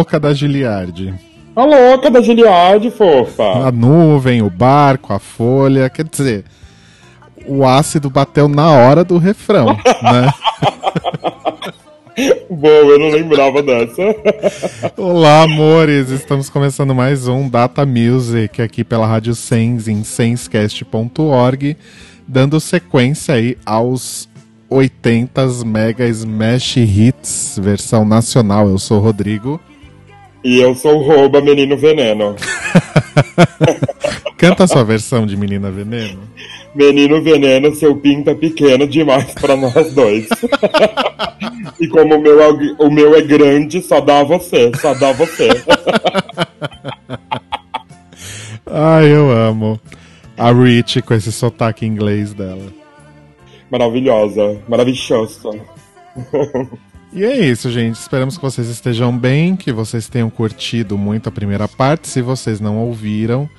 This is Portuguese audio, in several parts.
louca da Giliardi. A louca da Giliardi, fofa. A nuvem, o barco, a folha, quer dizer, o ácido bateu na hora do refrão, né? Bom, eu não lembrava dessa. Olá, amores! Estamos começando mais um Data Music aqui pela Rádio Sens em senscast.org, dando sequência aí aos 80 Mega Smash Hits, versão nacional. Eu sou o Rodrigo. E eu sou o Rouba Menino Veneno. Canta a sua versão de Menina Veneno. Menino Veneno, seu pinta pequeno demais para nós dois. e como o meu, o meu é grande, só dá você, só dá você. Ai, eu amo. A Rich com esse sotaque inglês dela maravilhosa, maravilhosa. E é isso, gente. Esperamos que vocês estejam bem, que vocês tenham curtido muito a primeira parte. Se vocês não ouviram,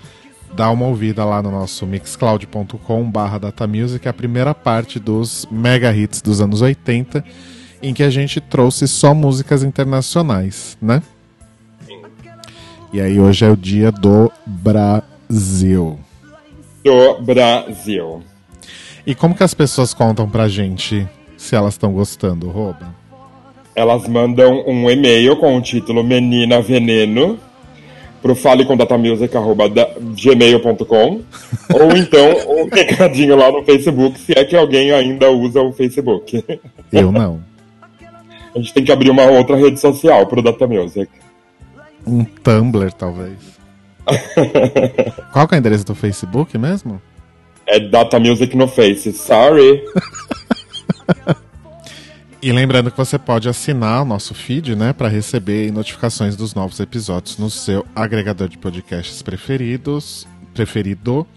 dá uma ouvida lá no nosso mixcloud.com/barra datamusic, a primeira parte dos mega hits dos anos 80, em que a gente trouxe só músicas internacionais, né? E aí hoje é o dia do Brasil. Do Brasil. E como que as pessoas contam pra gente se elas estão gostando, Rouba? Elas mandam um e-mail com o título Menina Veneno pro faleconDatamusic.gmail.com ou então um recadinho lá no Facebook, se é que alguém ainda usa o Facebook. Eu não. A gente tem que abrir uma outra rede social pro Data Music. Um Tumblr, talvez. Qual que é o endereço do Facebook mesmo? É Data Music no Face. Sorry. E lembrando que você pode assinar o nosso feed, né, para receber notificações dos novos episódios no seu agregador de podcasts preferidos, preferido.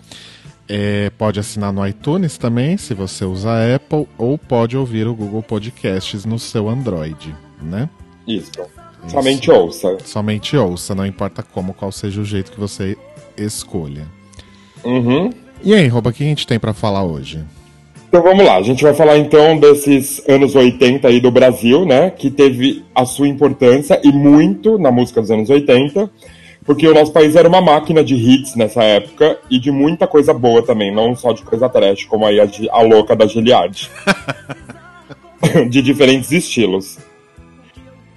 É, pode assinar no iTunes também, se você usa Apple, ou pode ouvir o Google Podcasts no seu Android, né? Isso. Isso. Somente ouça. Somente ouça, não importa como, qual seja o jeito que você escolha. Uhum. E aí, Rouba, o que a gente tem para falar hoje? Então vamos lá, a gente vai falar então desses anos 80 aí do Brasil, né? Que teve a sua importância e muito na música dos anos 80, porque o nosso país era uma máquina de hits nessa época e de muita coisa boa também, não só de coisa trash, como aí a, a louca da Giliard. de diferentes estilos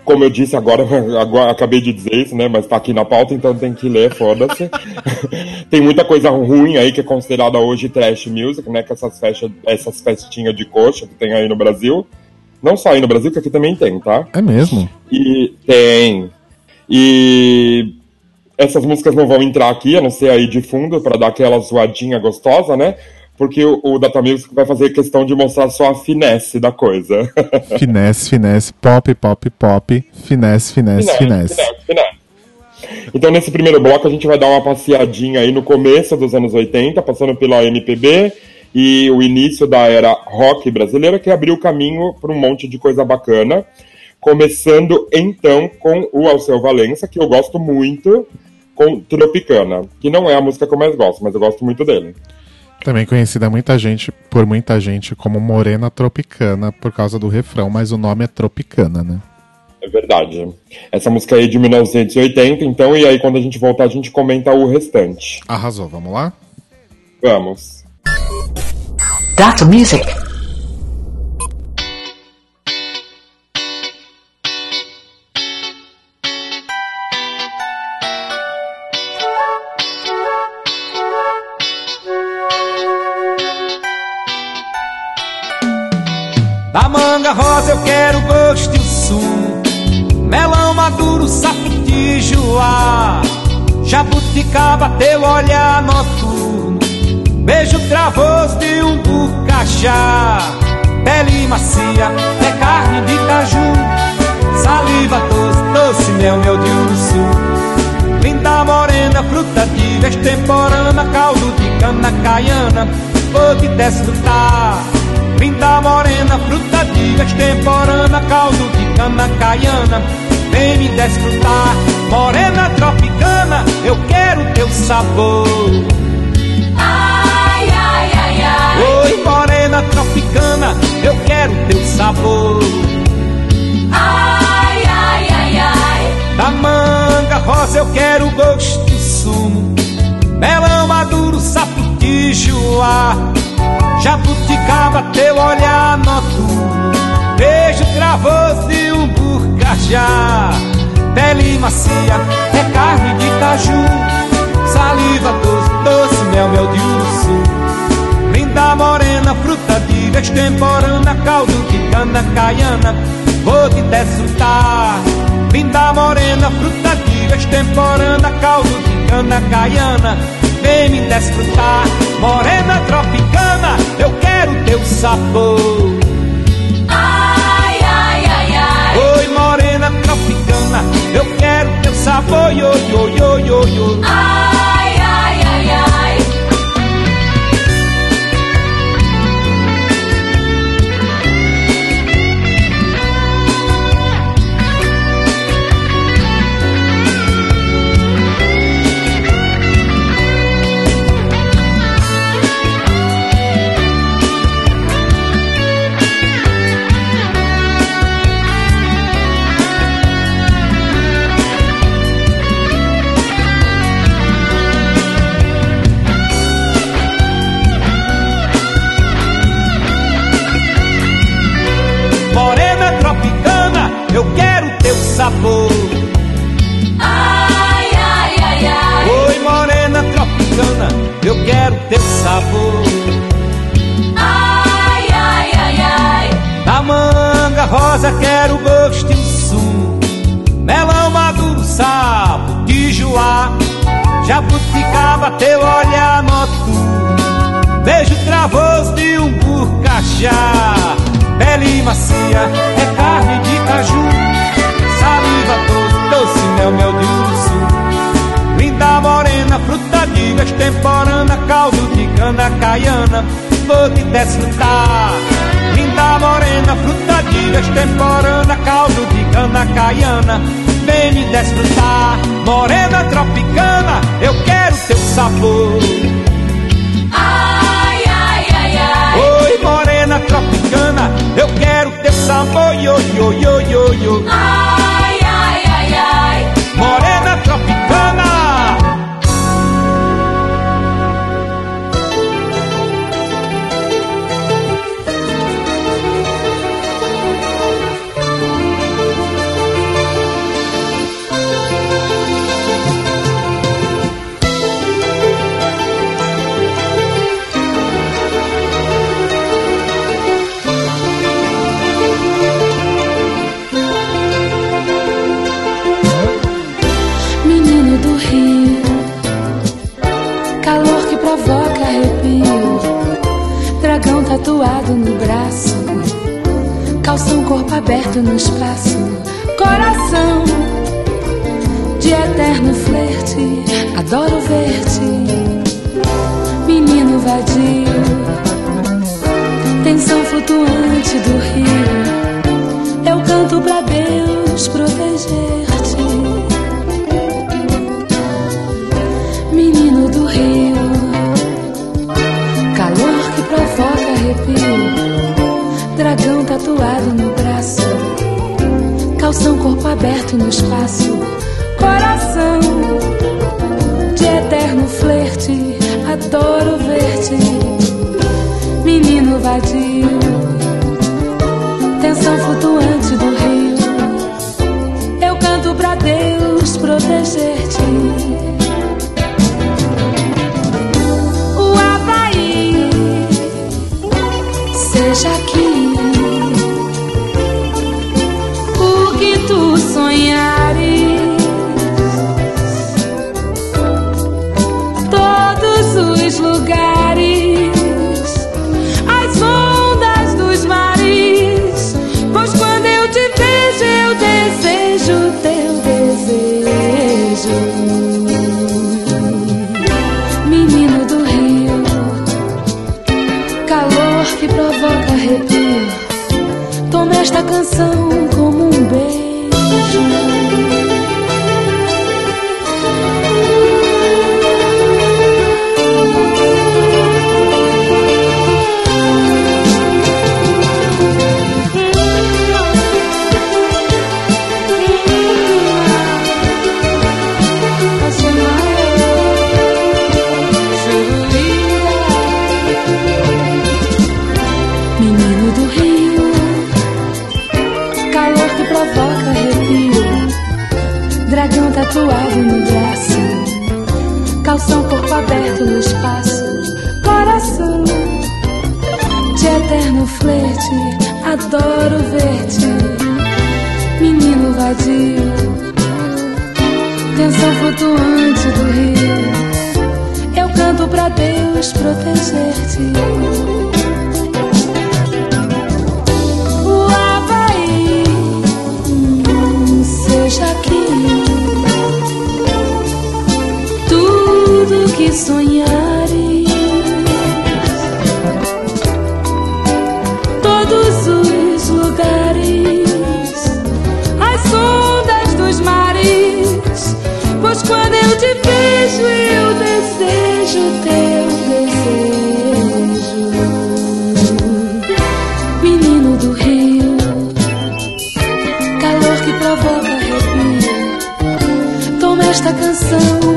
como eu disse agora, agora acabei de dizer isso, né? Mas tá aqui na pauta, então tem que ler, foda-se. tem muita coisa ruim aí que é considerada hoje trash music, né? Que essas, festas, essas festinhas de coxa que tem aí no Brasil. Não só aí no Brasil, que aqui também tem, tá? É mesmo? E tem. E essas músicas não vão entrar aqui, a não ser aí de fundo, para dar aquela zoadinha gostosa, né? Porque o, o Data Music vai fazer questão de mostrar só a finesse da coisa. finesse, finesse, pop, pop, pop, finesse, finesse, finesse. finesse. finesse, finesse. Então, nesse primeiro bloco, a gente vai dar uma passeadinha aí no começo dos anos 80, passando pela MPB e o início da era rock brasileira, que abriu o caminho para um monte de coisa bacana. Começando, então, com o Alceu Valença, que eu gosto muito, com Tropicana, que não é a música que eu mais gosto, mas eu gosto muito dele. Também conhecida muita gente, por muita gente como Morena Tropicana por causa do refrão, mas o nome é Tropicana, né? É verdade. Essa música aí é de 1980, então, e aí quando a gente voltar a gente comenta o restante. Arrasou, vamos lá? Vamos. Data Music. Jabuticaba, teu olhar noturno Beijo travoso de um bucachá Pele macia, é carne de caju. Saliva doce, doce mel, meu de urso Linda morena, fruta de extemporânea Caldo de cana caiana, te desfrutar. Linda morena, fruta de extemporânea, caldo de cana caiana, vem me desfrutar. Morena tropicana, eu quero teu sabor. Ai, ai, ai, ai. Oi, morena tropicana, eu quero teu sabor. Ai, ai, ai, ai. quero gosto e sumo Melão maduro, sapo tijuá Jabuticaba, teu olhar noturno Beijo travoso e um burcajá Pele macia, é carne de caju Saliva doce, doce, mel, mel de urso. Linda morena, fruta de extemporânea Caldo de cana caiana, vou te desfrutar. Linda morena, fruta de extemporânea Caldo de cana caiana, vem me desfrutar. Morena tropicana, eu quero teu sabor. Ai, ai, ai, ai. Oi, morena tropicana, eu quero teu sabor, yo, yo, yo, yo, yo. Ai, Jabuticaba, teu olhar noturno. Beijo travoso de um burcachá. Pele macia, é carne de caju. Saliva doce, doce, mel, mel de urso. Linda morena, fruta de extemporânea. Caldo de cana caiana, vou te desfrutar. Linda morena, fruta de extemporânea. Caldo de cana caiana, vem me desfrutar. Morena tropicana, eu quero teu sabor. Ai, ai, ai, ai. Oi, morena tropicana, eu quero teu sabor, yo, yo, yo, yo, yo. Ai, ai, ai, ai. Morena tropicana. No braço, calção corpo aberto no espaço, coração de eterno flerte, adoro ver-te, menino vadio, tensão flutuante do rio, eu canto pra Deus proteger-te. Tatuado no braço, calção corpo aberto no espaço, coração de eterno flerte, adoro ver-te, menino vadio, tensão flutuante do rio, eu canto pra Deus proteger-te. seja aqui canção coração, corpo aberto no espaço, coração de eterno flerte, adoro ver-te, menino vadio, tensão flutuante do rio. Eu canto pra Deus proteger-te. sonhares. Todos os lugares, as ondas dos mares. Pois quando eu te vejo, eu desejo teu desejo. Menino do rio, calor que provoca arrepio. Toma esta canção.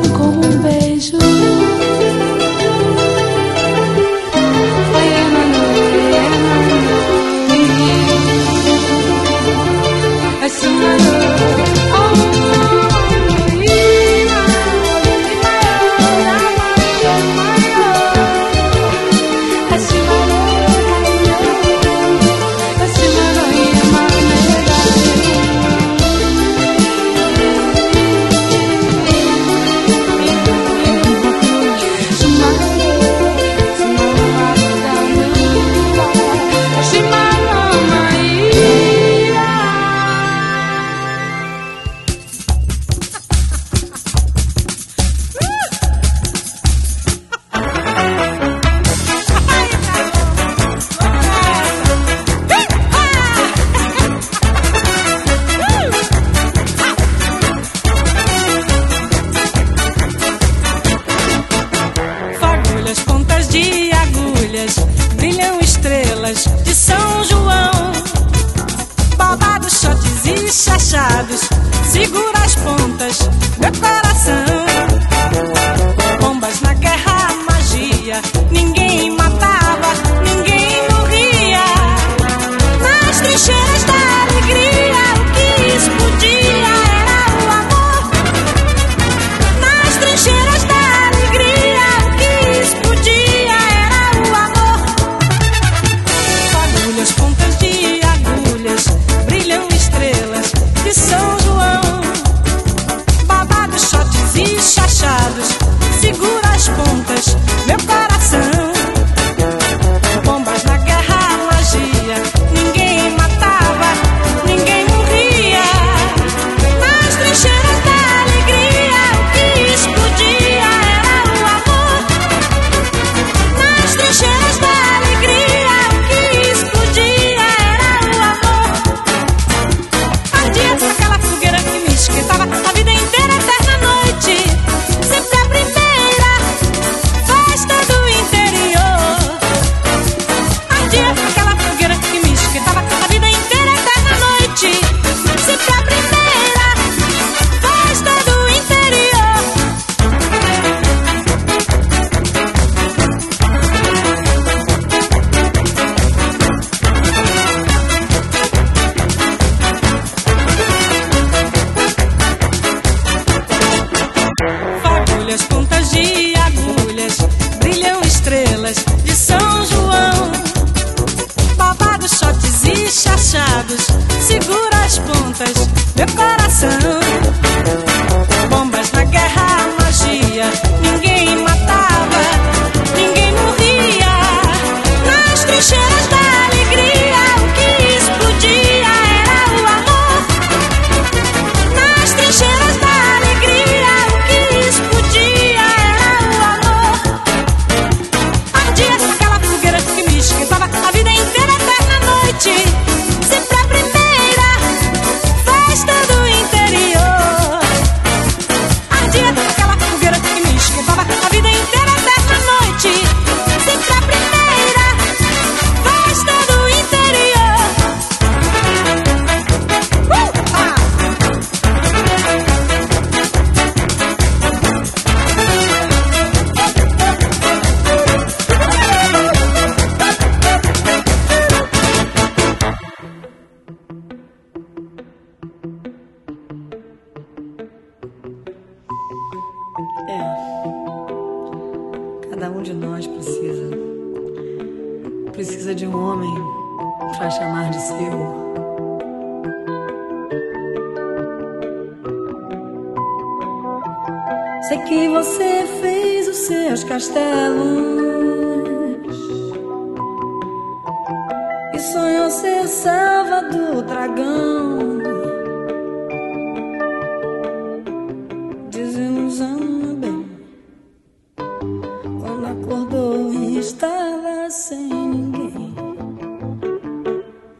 fechados, segura as pontas.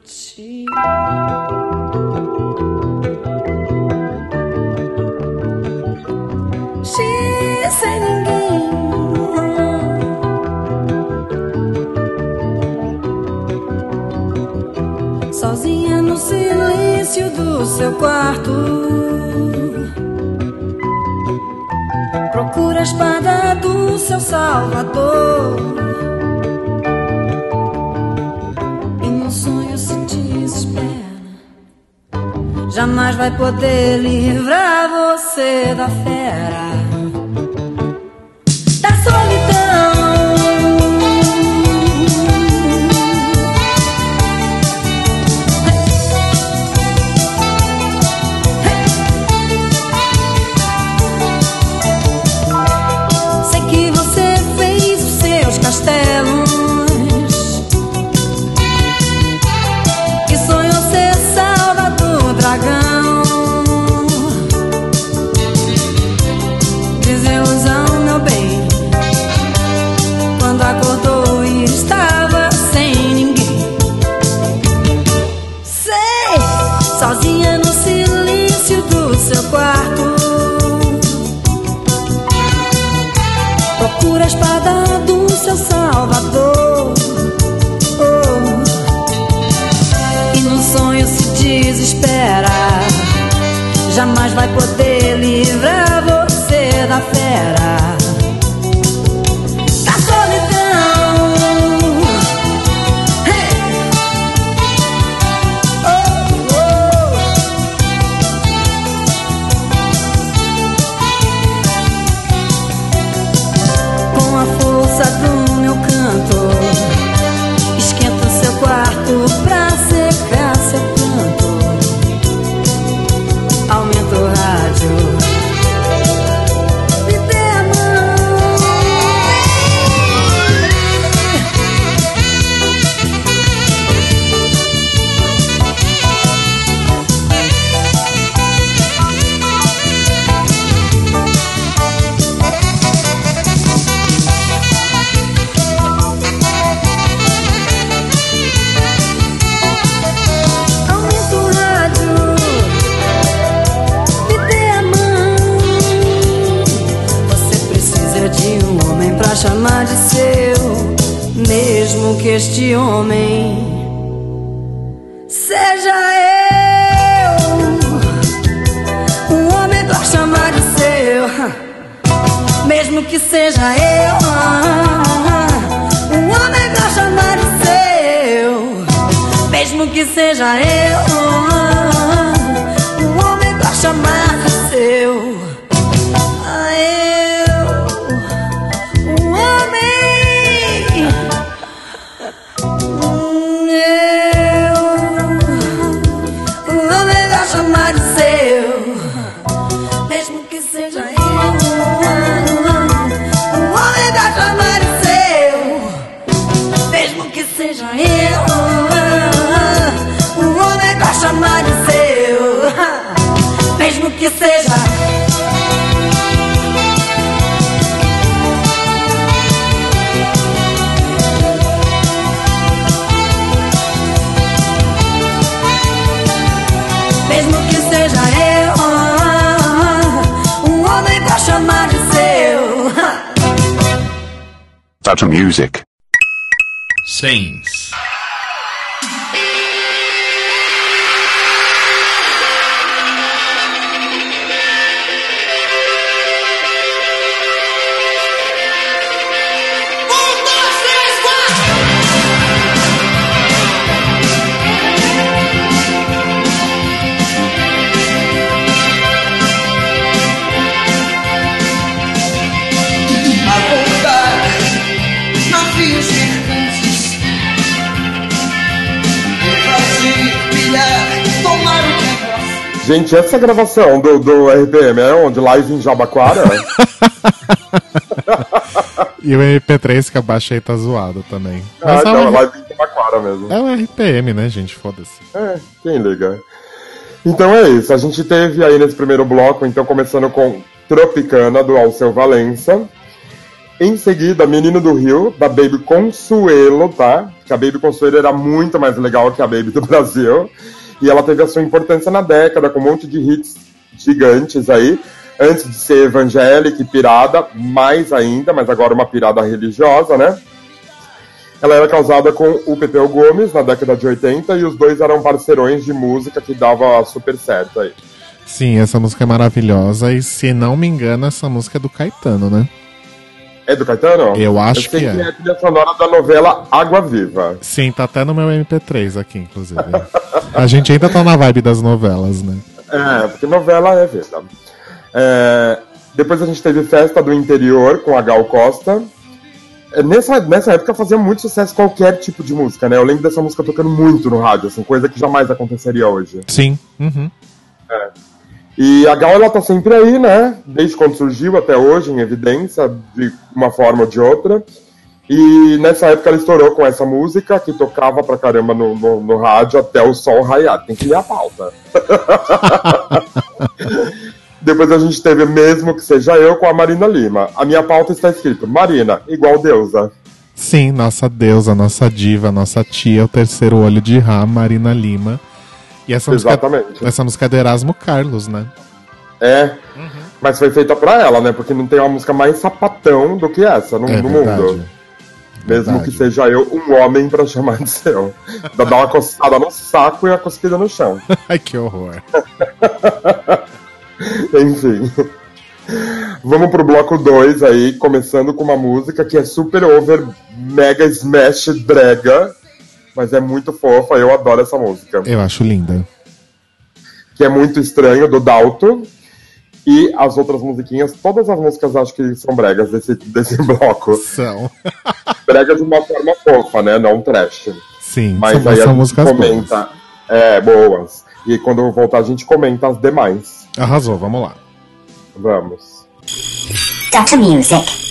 Te poder livrar você da fera. Data Music. Saints. Gente, essa gravação do, do RPM é onde? Live em Jabaquara? E o MP3 que eu baixei tá zoado também. ah, Mas é, não, um, live em Jabaquara mesmo. é um RPM, né, gente? Foda-se. É, quem liga? Então é isso, a gente teve aí nesse primeiro bloco, então começando com Tropicana, do Alceu Valença. Em seguida, Menino do Rio, da Baby Consuelo, tá? Que a Baby Consuelo era muito mais legal que a Baby do Brasil. E ela teve a sua importância na década, com um monte de hits gigantes aí. Antes de ser evangélica e pirada, mais ainda, mas agora uma pirada religiosa, né? Ela era casada com o Pepeu Gomes na década de 80 e os dois eram parceirões de música que dava super certo aí. Sim, essa música é maravilhosa. E se não me engano, essa música é do Caetano, né? É do Caetano? Eu acho sei que é. a trilha sonora da novela Água Viva. Sim, tá até no meu MP3 aqui, inclusive. A gente ainda tá na vibe das novelas, né? É, porque novela é vida. É, depois a gente teve Festa do Interior com a Gal Costa. É, Nessa, nessa época fazia muito sucesso qualquer tipo de música, né? Eu lembro dessa música tocando muito no rádio, assim, coisa que jamais aconteceria hoje. Sim. Uhum. E a Gal, tá sempre aí, né? Desde quando surgiu até hoje, em evidência, de uma forma ou de outra. E nessa época ela estourou com essa música, que tocava pra caramba no, no, no rádio até o sol raiar. Tem que ler a pauta. Depois a gente teve Mesmo Que Seja Eu com a Marina Lima. A minha pauta está escrito Marina, igual deusa. Sim, nossa deusa, nossa diva, nossa tia, o terceiro olho de Rá, Marina Lima. E essa música, Exatamente. essa música é do Erasmo Carlos, né? É, mas foi feita pra ela, né? Porque não tem uma música mais sapatão do que essa no, É no mundo. Mesmo Verdade. que seja eu um homem pra chamar de seu. Dá dar uma coçada no saco e uma cuspida no chão. Ai, que horror. Enfim. Vamos pro bloco 2 aí, começando com uma música que é super over, mega smash brega, mas é muito fofa, eu adoro essa música. Eu acho linda. Que é muito estranho, do Dalto. E as outras musiquinhas, todas as músicas acho que são bregas desse, desse bloco. São. Brega de uma forma fofa, né? Não trash. Sim, Mas são, aí a são gente músicas boas. comenta. É, boas. E quando eu voltar, a gente comenta as demais. Arrasou, vamos lá. Vamos. Data Music.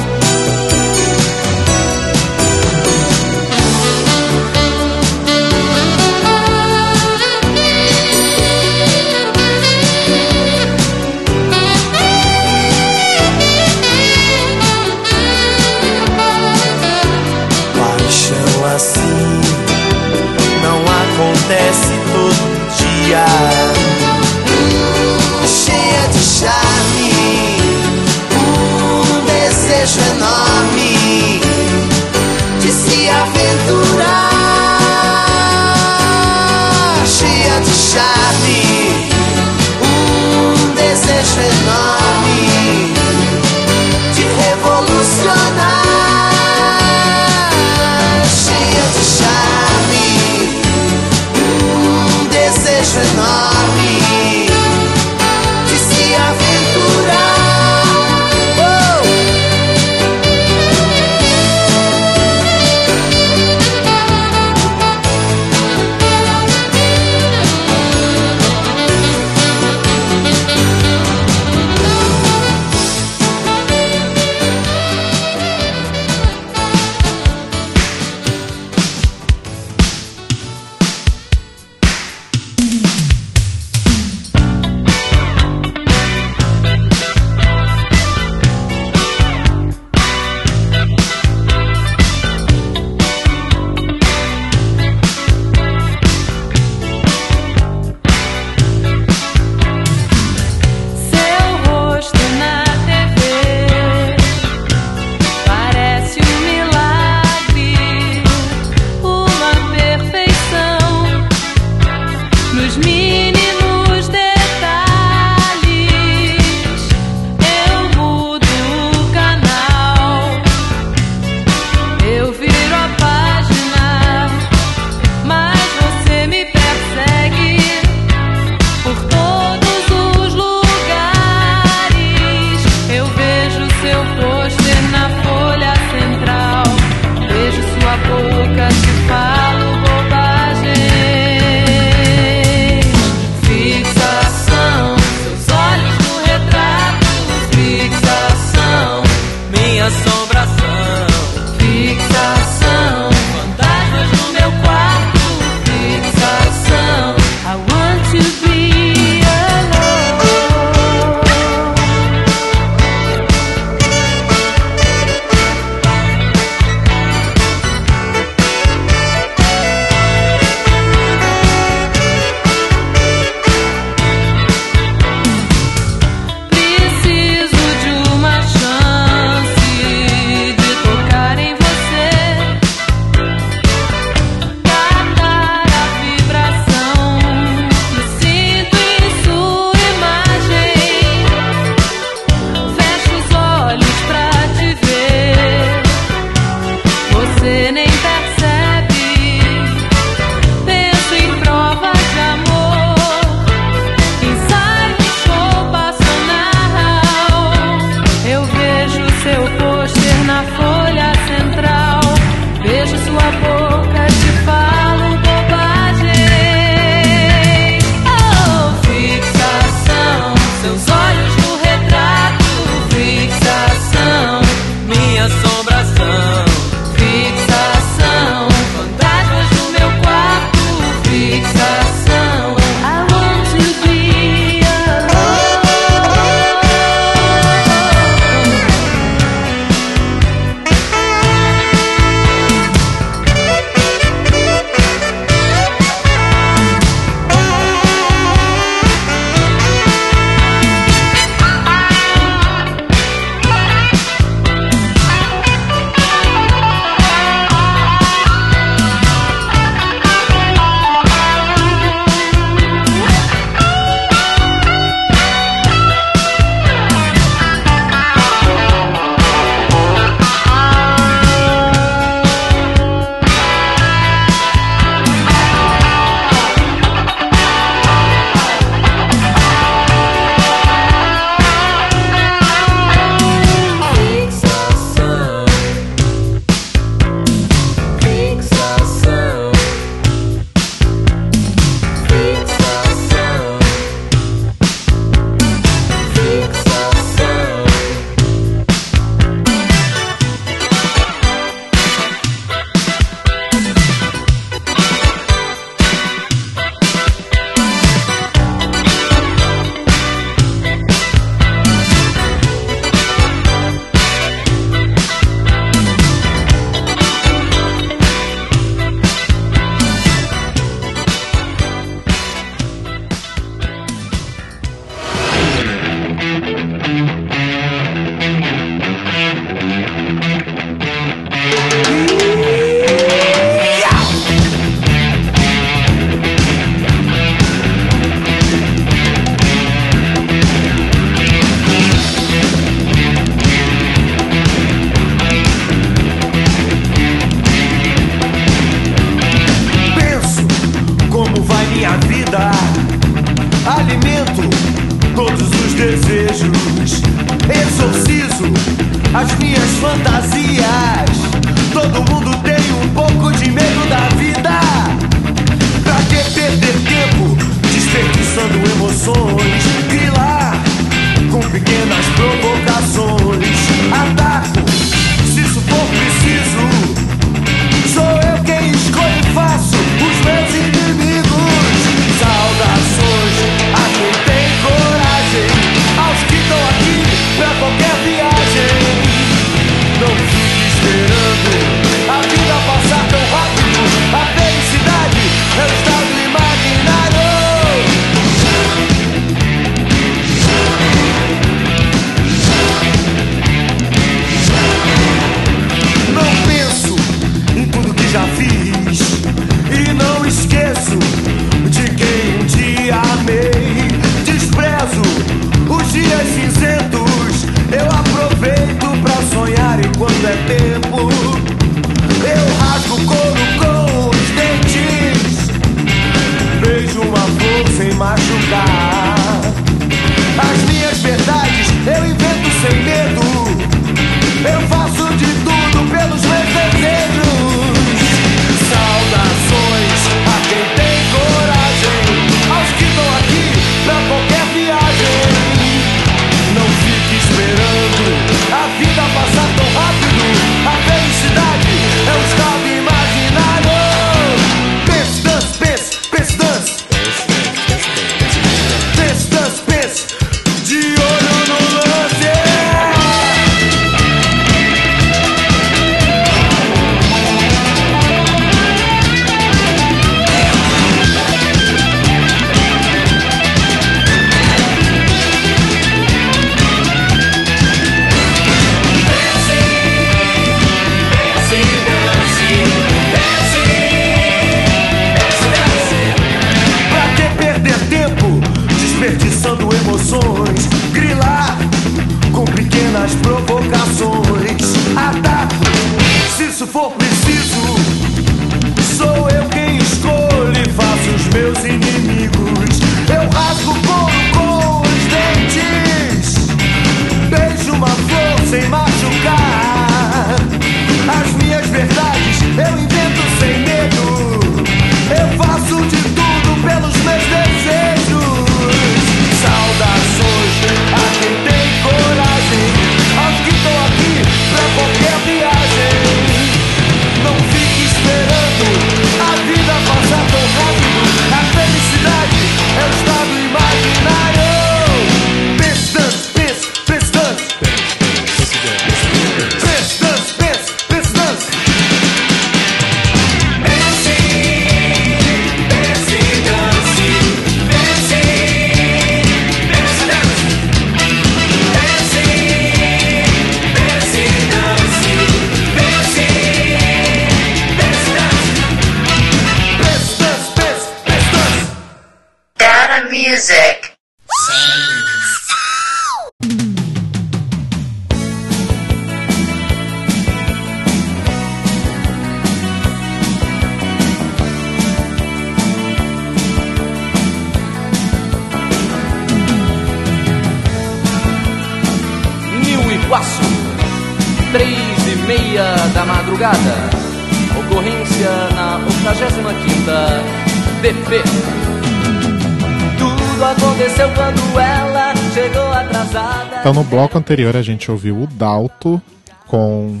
Bloco anterior, a gente ouviu o Dalto com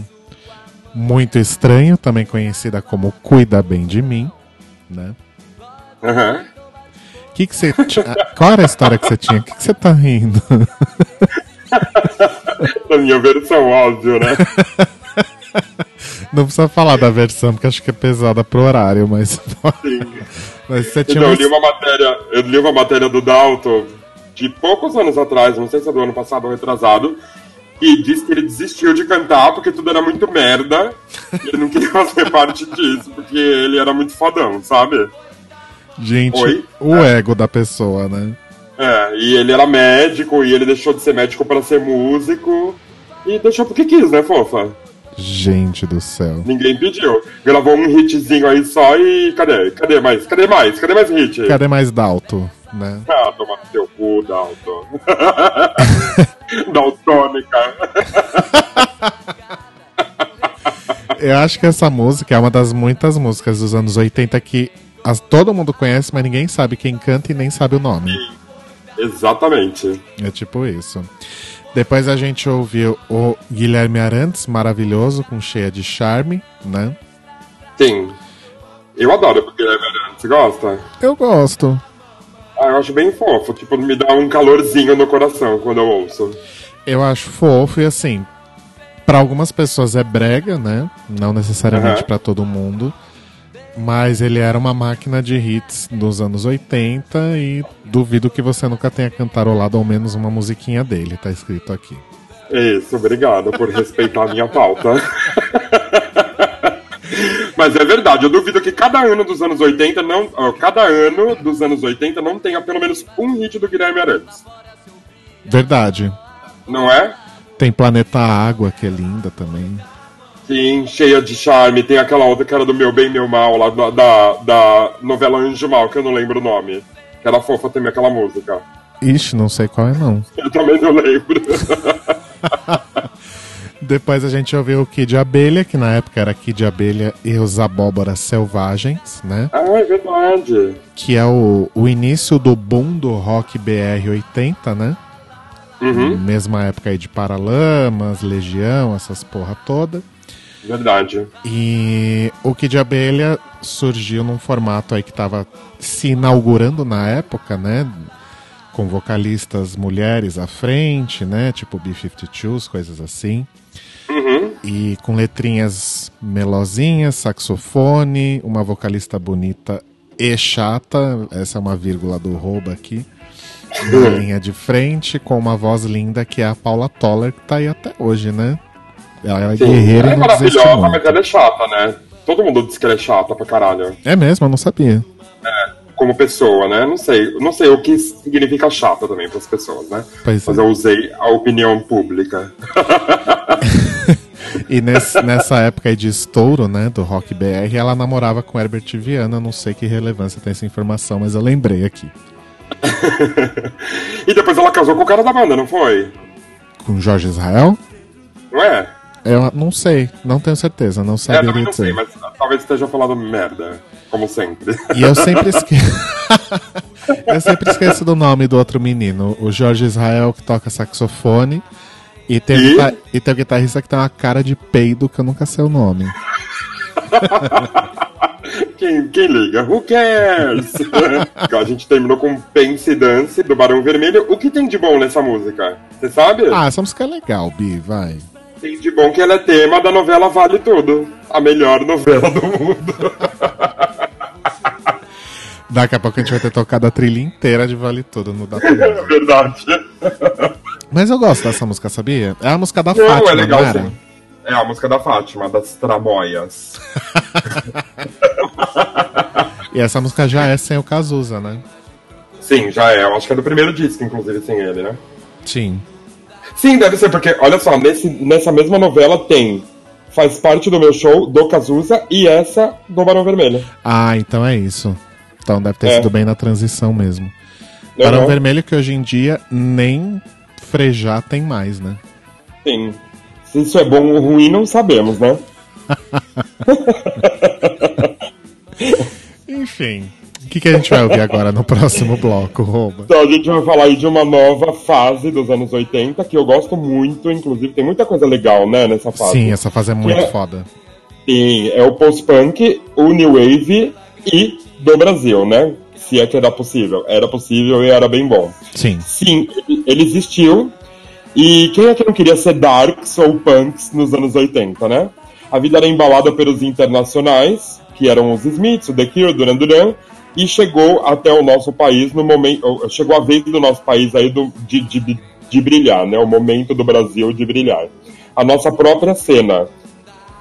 Muito Estranho, também conhecida como Cuida Bem de Mim, né? Aham. Que que você ah, Qual era a história que você tinha? O que, que você tá rindo? Da minha versão, óbvio, né? Não precisa falar da versão, porque acho que é pesada pro horário, mas. mas você tinha Então, eu uma... li uma matéria, eu li uma matéria do Dalton de poucos anos atrás, não sei se é do ano passado ou retrasado, e disse que ele desistiu de cantar porque tudo era muito merda. e ele não queria fazer parte disso, porque ele era muito fodão, sabe? Gente, Oi? o ego da pessoa, né? É, e ele era médico, e ele deixou de ser médico para ser músico. E deixou porque quis, né, fofa? Gente do céu. Ninguém pediu. Gravou um hitzinho aí só e cadê? Cadê mais? Cadê mais? Cadê mais hit? Cadê mais Dalto? Né? Ah, toma no teu cu, Dalton. Daltônica. Eu acho que essa música é uma das muitas músicas dos anos 80 que as- todo mundo conhece, mas ninguém sabe quem canta e nem sabe o nome. Exatamente. É tipo isso. Depois a gente ouviu o Guilherme Arantes, maravilhoso, com cheia de charme, né? Sim. Eu adoro o Guilherme Arantes. Gosta? Eu gosto. Ah, eu acho bem fofo. Tipo, me dá um calorzinho no coração quando eu ouço. Eu acho fofo e assim, pra algumas pessoas é brega, né? Não necessariamente Aham. pra todo mundo. Mas ele era uma máquina de hits dos anos 80 e duvido que você nunca tenha cantarolado ao menos uma musiquinha dele, tá escrito aqui. Isso, obrigado por respeitar a minha pauta. Mas é verdade, eu duvido que cada ano dos anos 80 não. ó, cada ano dos anos 80 não tenha pelo menos um hit do Guilherme Arantes. Verdade. Não é? Tem Planeta Água, que é linda também. Sim, cheia de charme. Tem aquela outra que era do Meu Bem Meu Mal, lá da, da, da novela Anjo Mal, que eu não lembro o nome. Que era fofa também aquela música. Ixi, não sei qual é não. Eu também não lembro. Depois a gente ouviu o Kid Abelha, que na época era Kid Abelha e os Abóboras Selvagens, né? ah, é verdade. Que é o, o início do boom do rock BR 80, né? Uhum, Mesma época aí de Paralamas, Legião, essas porra toda. verdade. E o Kid Abelha surgiu num formato aí que tava se inaugurando na época, né? Com vocalistas mulheres à frente, né? Tipo B-52s, coisas assim. Uhum. E com letrinhas melosinhas, saxofone, uma vocalista bonita e chata. Essa é uma vírgula do rouba aqui. Na linha de frente, com uma voz linda que é a Paula Toller, que tá aí até hoje, né? Ela é Sim, guerreira ela e é não maravilhosa, mas ela é chata, né? Todo mundo diz que ela é chata pra caralho. É mesmo, eu não sabia. Como pessoa, né? Não sei. Não sei o que significa chata também pras pessoas, né? Pois Mas é. eu usei a opinião pública. E nesse- nessa época aí de estouro, né, do Rock BR, ela namorava com Herbert Viana. Não sei que relevância tem essa informação, mas eu lembrei aqui. E depois ela casou com o cara da banda, não foi? Com Jorge Israel? Não é? Eu não sei, não tenho certeza, não É, saberia também não dizer. sei, mas talvez esteja falando merda, como sempre. E eu sempre esqueço. eu sempre esqueço do nome do outro menino, o Jorge Israel que toca saxofone. E tem, o E? guitar- e tem o guitarrista que tem uma cara de peido que eu nunca sei o nome. Quem, quem liga? Who cares? a gente terminou com Pense Dance do Barão Vermelho. O que tem de bom nessa música? Você sabe? Ah, essa música é legal, Bi, vai. Tem de bom que ela é tema da novela Vale Tudo. A melhor novela do mundo. Daqui a pouco a gente vai ter tocado a trilha inteira de Vale Tudo no Data É verdade. Mas eu gosto dessa música, sabia? É a música da Não, Fátima, é legal não. É a música da Fátima, das tramóias. E essa música já é sem o Cazuza, né? Sim, já é. Eu acho que é do primeiro disco, inclusive, sem ele, né? Sim. Sim, deve ser, porque, olha só, nesse, nessa mesma novela tem Faz Parte do Meu Show, do Cazuza, e essa do Barão Vermelho. Ah, então é isso. Então deve ter É. sido bem na transição mesmo. Barão Uhum. Vermelho que hoje em dia nem frejar tem mais, né? Sim. Se isso é bom ou ruim, não sabemos, né? Enfim. O que, que a gente vai ouvir agora no próximo bloco, Rouba? Então a gente vai falar aí de uma nova fase dos anos 80, que eu gosto muito, inclusive tem muita coisa legal, né, nessa fase. Sim, essa fase é muito É. foda. Sim, é o post-punk, o new wave e do Brasil, né? Se é que era possível. Era possível e era bem bom. Sim. Sim, ele- existiu. E quem é que não queria ser darks ou punks nos anos 80, né? A vida era embalada pelos internacionais, que eram os Smiths, o The Cure, Duran Duran, e chegou até o nosso país no momento. ou- Chegou a vez do nosso país aí do, de, de, de brilhar, né? O momento do Brasil de brilhar. A nossa própria cena.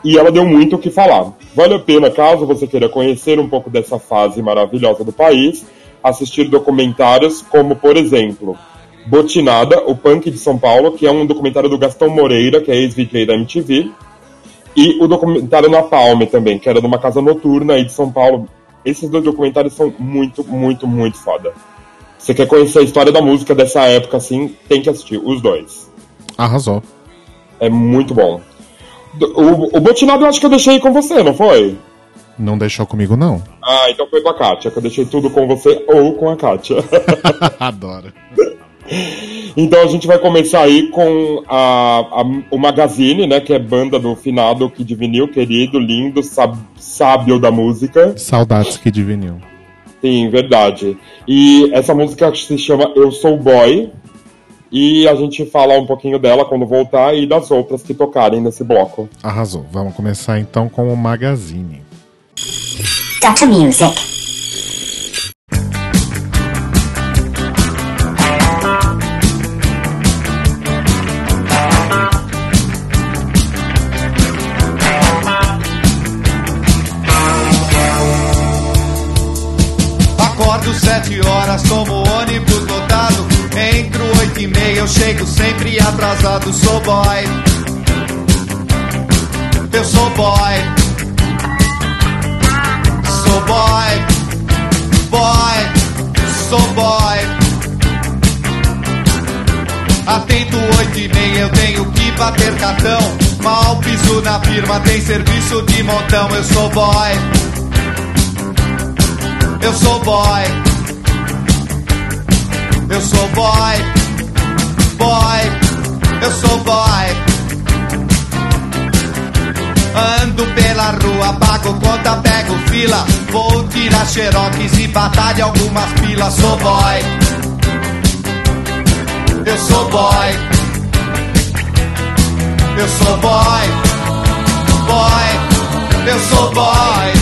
E ela deu muito o que falar. Vale a pena, caso você queira conhecer um pouco dessa fase maravilhosa do país, assistir documentários como, por exemplo, Botinada, o Punk de São Paulo, que é um documentário do Gastão Moreira, que é ex-VJ da MTV, e o documentário Na Palme também, que era de uma casa noturna aí de São Paulo. Esses dois documentários são muito, muito, muito foda. Você quer conhecer a história da música dessa época, assim, tem que assistir, os dois. Arrasou. É muito bom. O, o Botinado eu acho que eu deixei com você, não foi? Não deixou comigo, não. Ah, então foi com a Kátia, que eu deixei tudo com você ou com a Kátia. Adoro. Então a gente vai começar aí com a, a- o Magazine, né? Que é banda do finado Kid Vinil, querido, lindo, sab- sábio da música. Saudades que divinil. Sim, verdade. E essa música se chama Eu Sou Boy. E a gente fala um pouquinho dela quando voltar e das outras que tocarem nesse bloco. Arrasou. Vamos começar então com o Magazine. Dr. Music. Eu tenho que bater cartão. Mal piso na firma, tem serviço de montão. Eu sou boy. Eu sou boy. Eu sou boy. Boy. Eu sou boy. Ando pela rua, pago conta, pego fila. Vou tirar xerox e batalha algumas pilas. Sou boy. Eu sou boy. Eu sou boy. Boy. Eu sou boy.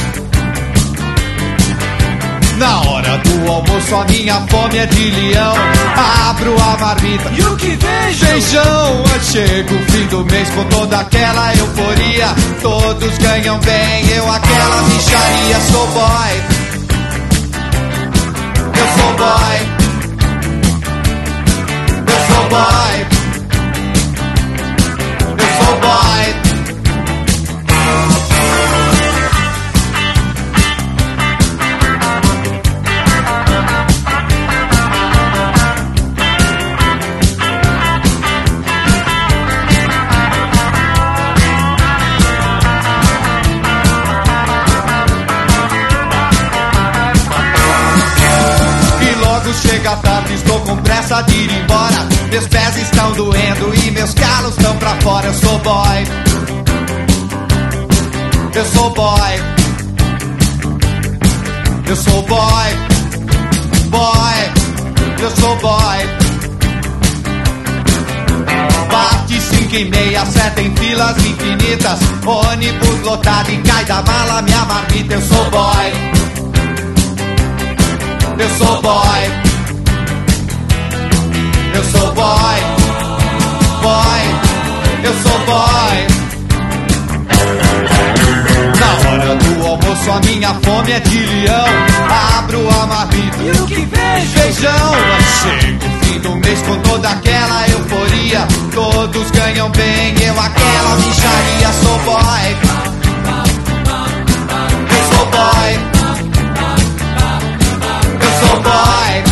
Na hora do almoço a minha fome é de leão Abro a marmita e o que vejo? Feijão Chega o fim do mês com toda aquela euforia Todos ganham bem, eu aquela micharia Sou boy Eu sou boy Eu sou boy chega tarde, estou com pressa de ir embora. Meus pés estão doendo e meus calos estão pra fora. Eu sou boy. Eu sou boy. Eu sou boy. Boy. Eu sou boy. Bate cinco e meia, seta em filas infinitas. Ônibus lotado e cai da mala minha marmita. Eu sou boy. Eu sou boy. Eu sou boy. Boy. Eu sou boy. Na hora do almoço a minha fome é de leão. Abro a marmita e o que vejo? Feijão. Chega o fim do mês com toda aquela euforia. Todos ganham bem, eu aquela micharia. Sou boy. Eu sou boy. Eu sou boy.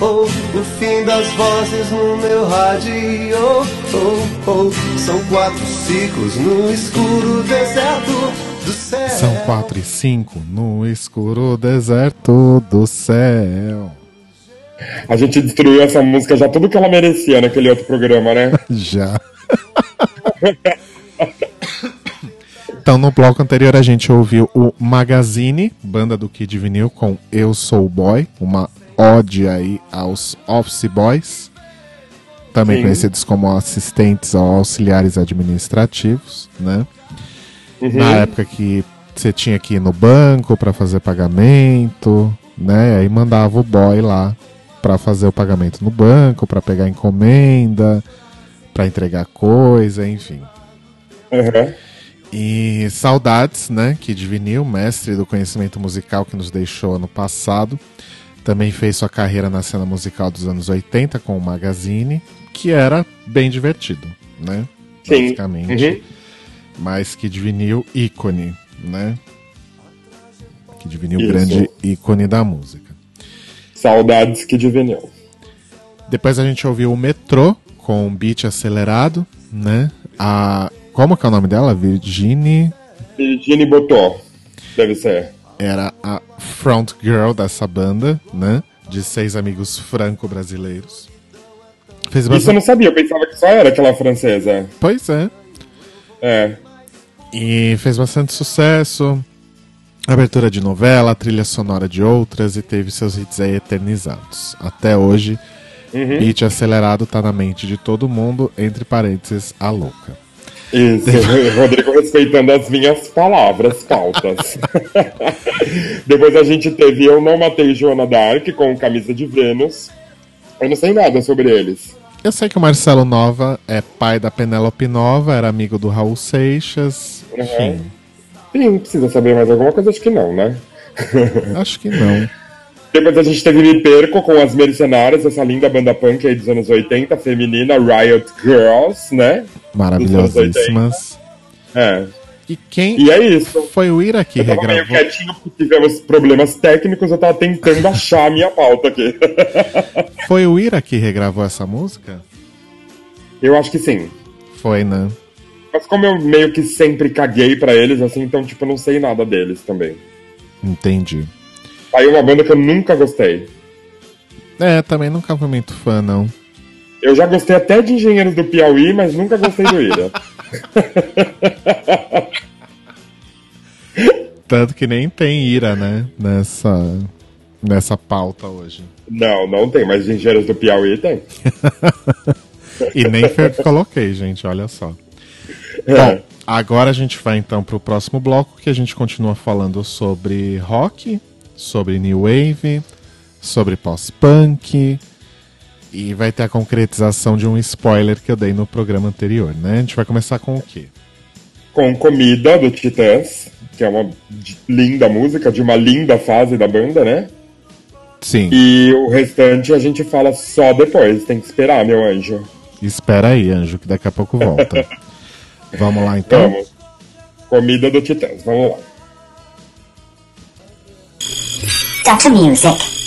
Oh, o fim das vozes no meu rádio. Oh, oh, são quatro ciclos no escuro deserto do céu. São 4 e 5 no escuro deserto do céu. A gente destruiu essa música já tudo que ela merecia naquele outro programa, né? Já. Então, no bloco anterior, a gente ouviu o Magazine, banda do Kid Vinil, com Eu Sou o Boy, uma ode aí aos Office Boys, também Sim. conhecidos como assistentes ou auxiliares administrativos, né? Uhum. Na época que você tinha que ir no banco para fazer pagamento, né? Aí mandava o boy lá para fazer o pagamento no banco, para pegar encomenda, para entregar coisa, enfim. Uhum. E saudades, né? Kid Vinil, mestre do conhecimento musical que nos deixou ano passado. Também fez sua carreira na cena musical dos anos 80 com o Magazine, que era bem divertido, né? Sim. Basicamente. Uhum. Mas Kid Vinil, ícone, né? Kid Vinil, Isso. grande ícone da música. Saudades que de vinil. Depois a gente ouviu o Metrô com um beat acelerado, né? A como que é o nome dela? Virginie Virginie Botó, deve ser. era a front girl dessa banda, né? De seis amigos franco-brasileiros. Fez Isso eu bastante... não sabia, eu pensava que só era aquela francesa. Pois é. É. E fez bastante sucesso. Abertura de novela, trilha sonora de outras e teve seus hits aí eternizados. Até hoje, Uhum. beat acelerado tá na mente de todo mundo, entre parênteses, a louca. Isso, Rodrigo respeitando as minhas palavras, pautas. Depois a gente teve Eu Não Matei Joana Dark com Camisa de Vênus. Eu não sei nada sobre eles. Eu sei que o Marcelo Nova é pai da Penélope Nova, era amigo do Raul Seixas. Enfim, Sim, precisa saber mais alguma coisa? Acho que não, né? acho que não. Depois a gente teve Me Perco com as Mercenárias, essa linda banda punk aí dos anos 80, feminina, Riot Girls, né? Maravilhosíssimas. É. E quem E é isso. foi o Ira que Eu tava meio regravou? quietinho porque tivemos problemas técnicos, eu tava tentando achar a minha pauta aqui. Foi o Ira que regravou essa música? Eu acho que sim. Foi, né? Mas como eu meio que sempre caguei pra eles, assim, então, tipo, eu não sei nada deles também. Entendi. Aí uma banda que eu nunca gostei. É, também nunca fui muito fã, não. Eu já gostei até de Engenheiros do Piauí, mas nunca gostei do Ira. Tanto que nem tem Ira, né? Nessa, nessa pauta hoje. não, não tem, mas Engenheiros do Piauí tem. E nem foi eu que coloquei, gente, olha só. É. Bom, agora a gente vai então pro próximo bloco que a gente continua falando sobre rock, sobre New Wave, sobre pós-punk. E vai ter a concretização de um spoiler que eu dei no programa anterior, né? A gente vai começar com o quê? Com Comida, do Titãs, que é uma linda música, de uma linda fase da banda, né? Sim. E o restante a gente fala só depois, tem que esperar, meu anjo. Espera aí, anjo, que daqui a pouco volta. vamos lá então? Vamos. Comida do Titãs, vamos lá. stutter music.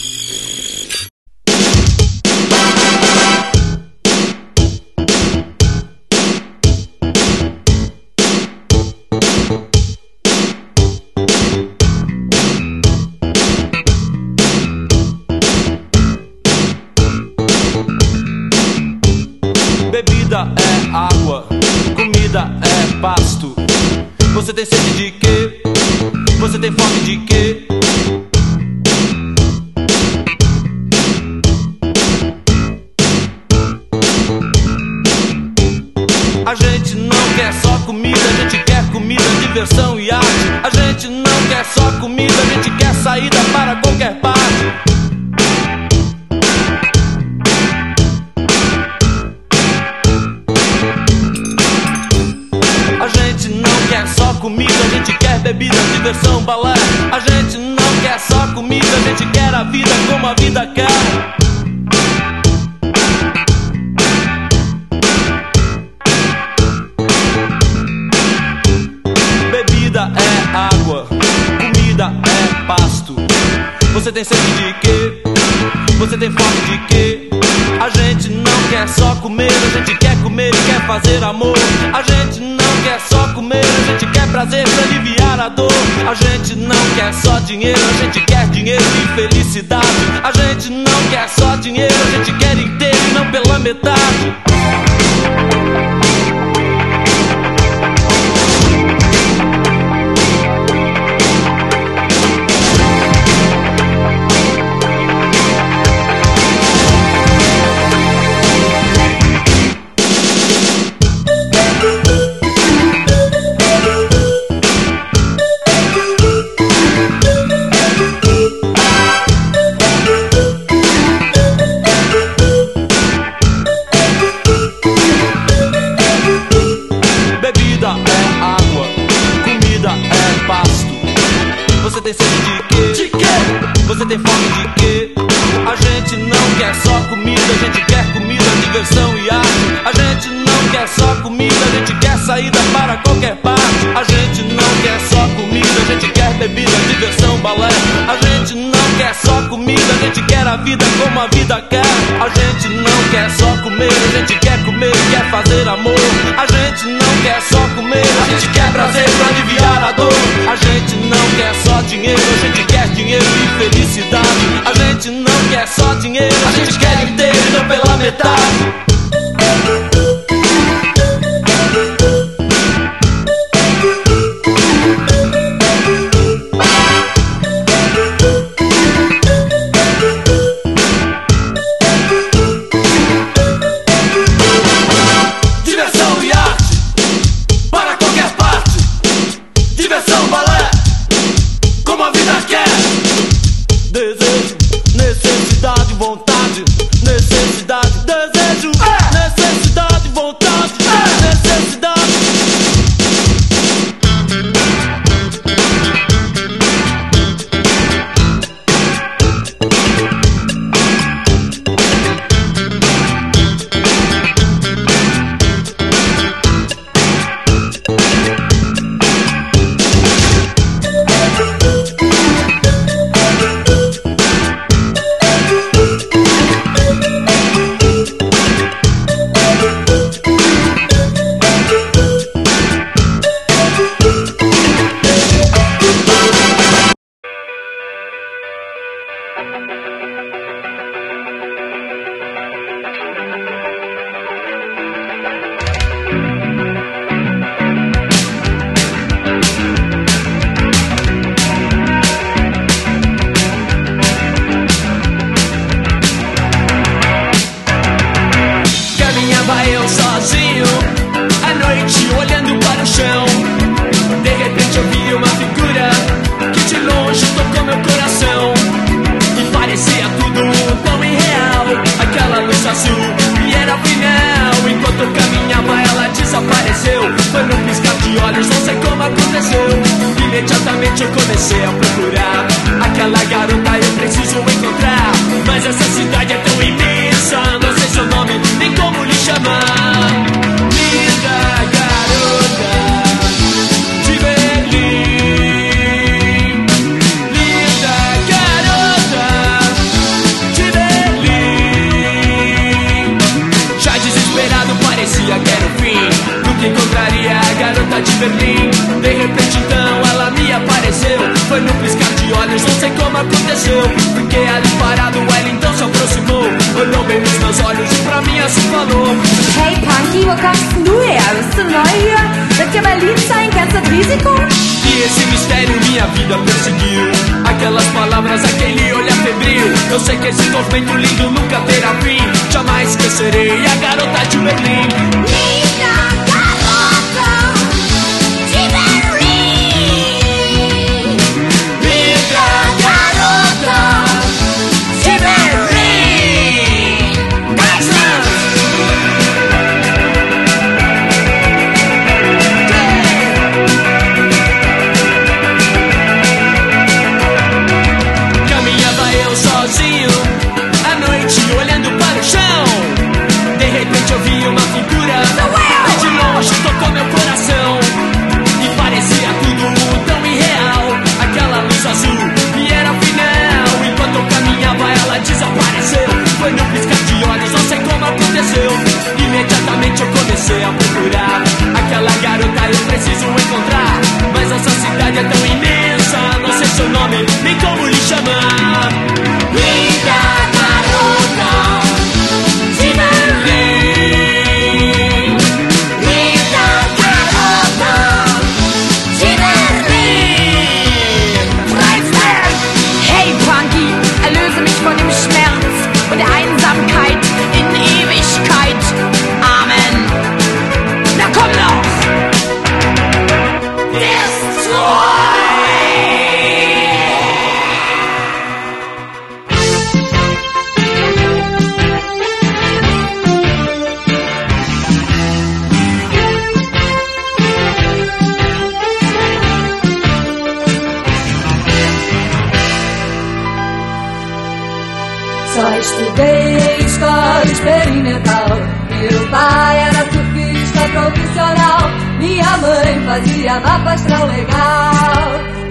mapa astral legal.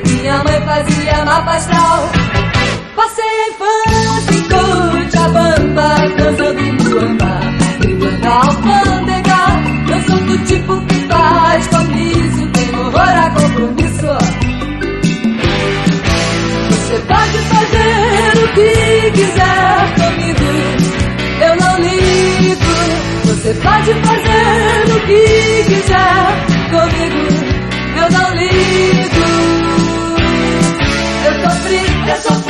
Minha mãe fazia mapa astral. Passei a infância em Cochabamba, dançando muamba, driblando a alfândega. Eu sou do tipo que faz comício, tem horror a compromisso. Você pode fazer o que quiser comigo, eu não ligo. Você pode fazer o que quiser comigo mas não ligo. Eu sofri, eu sofri.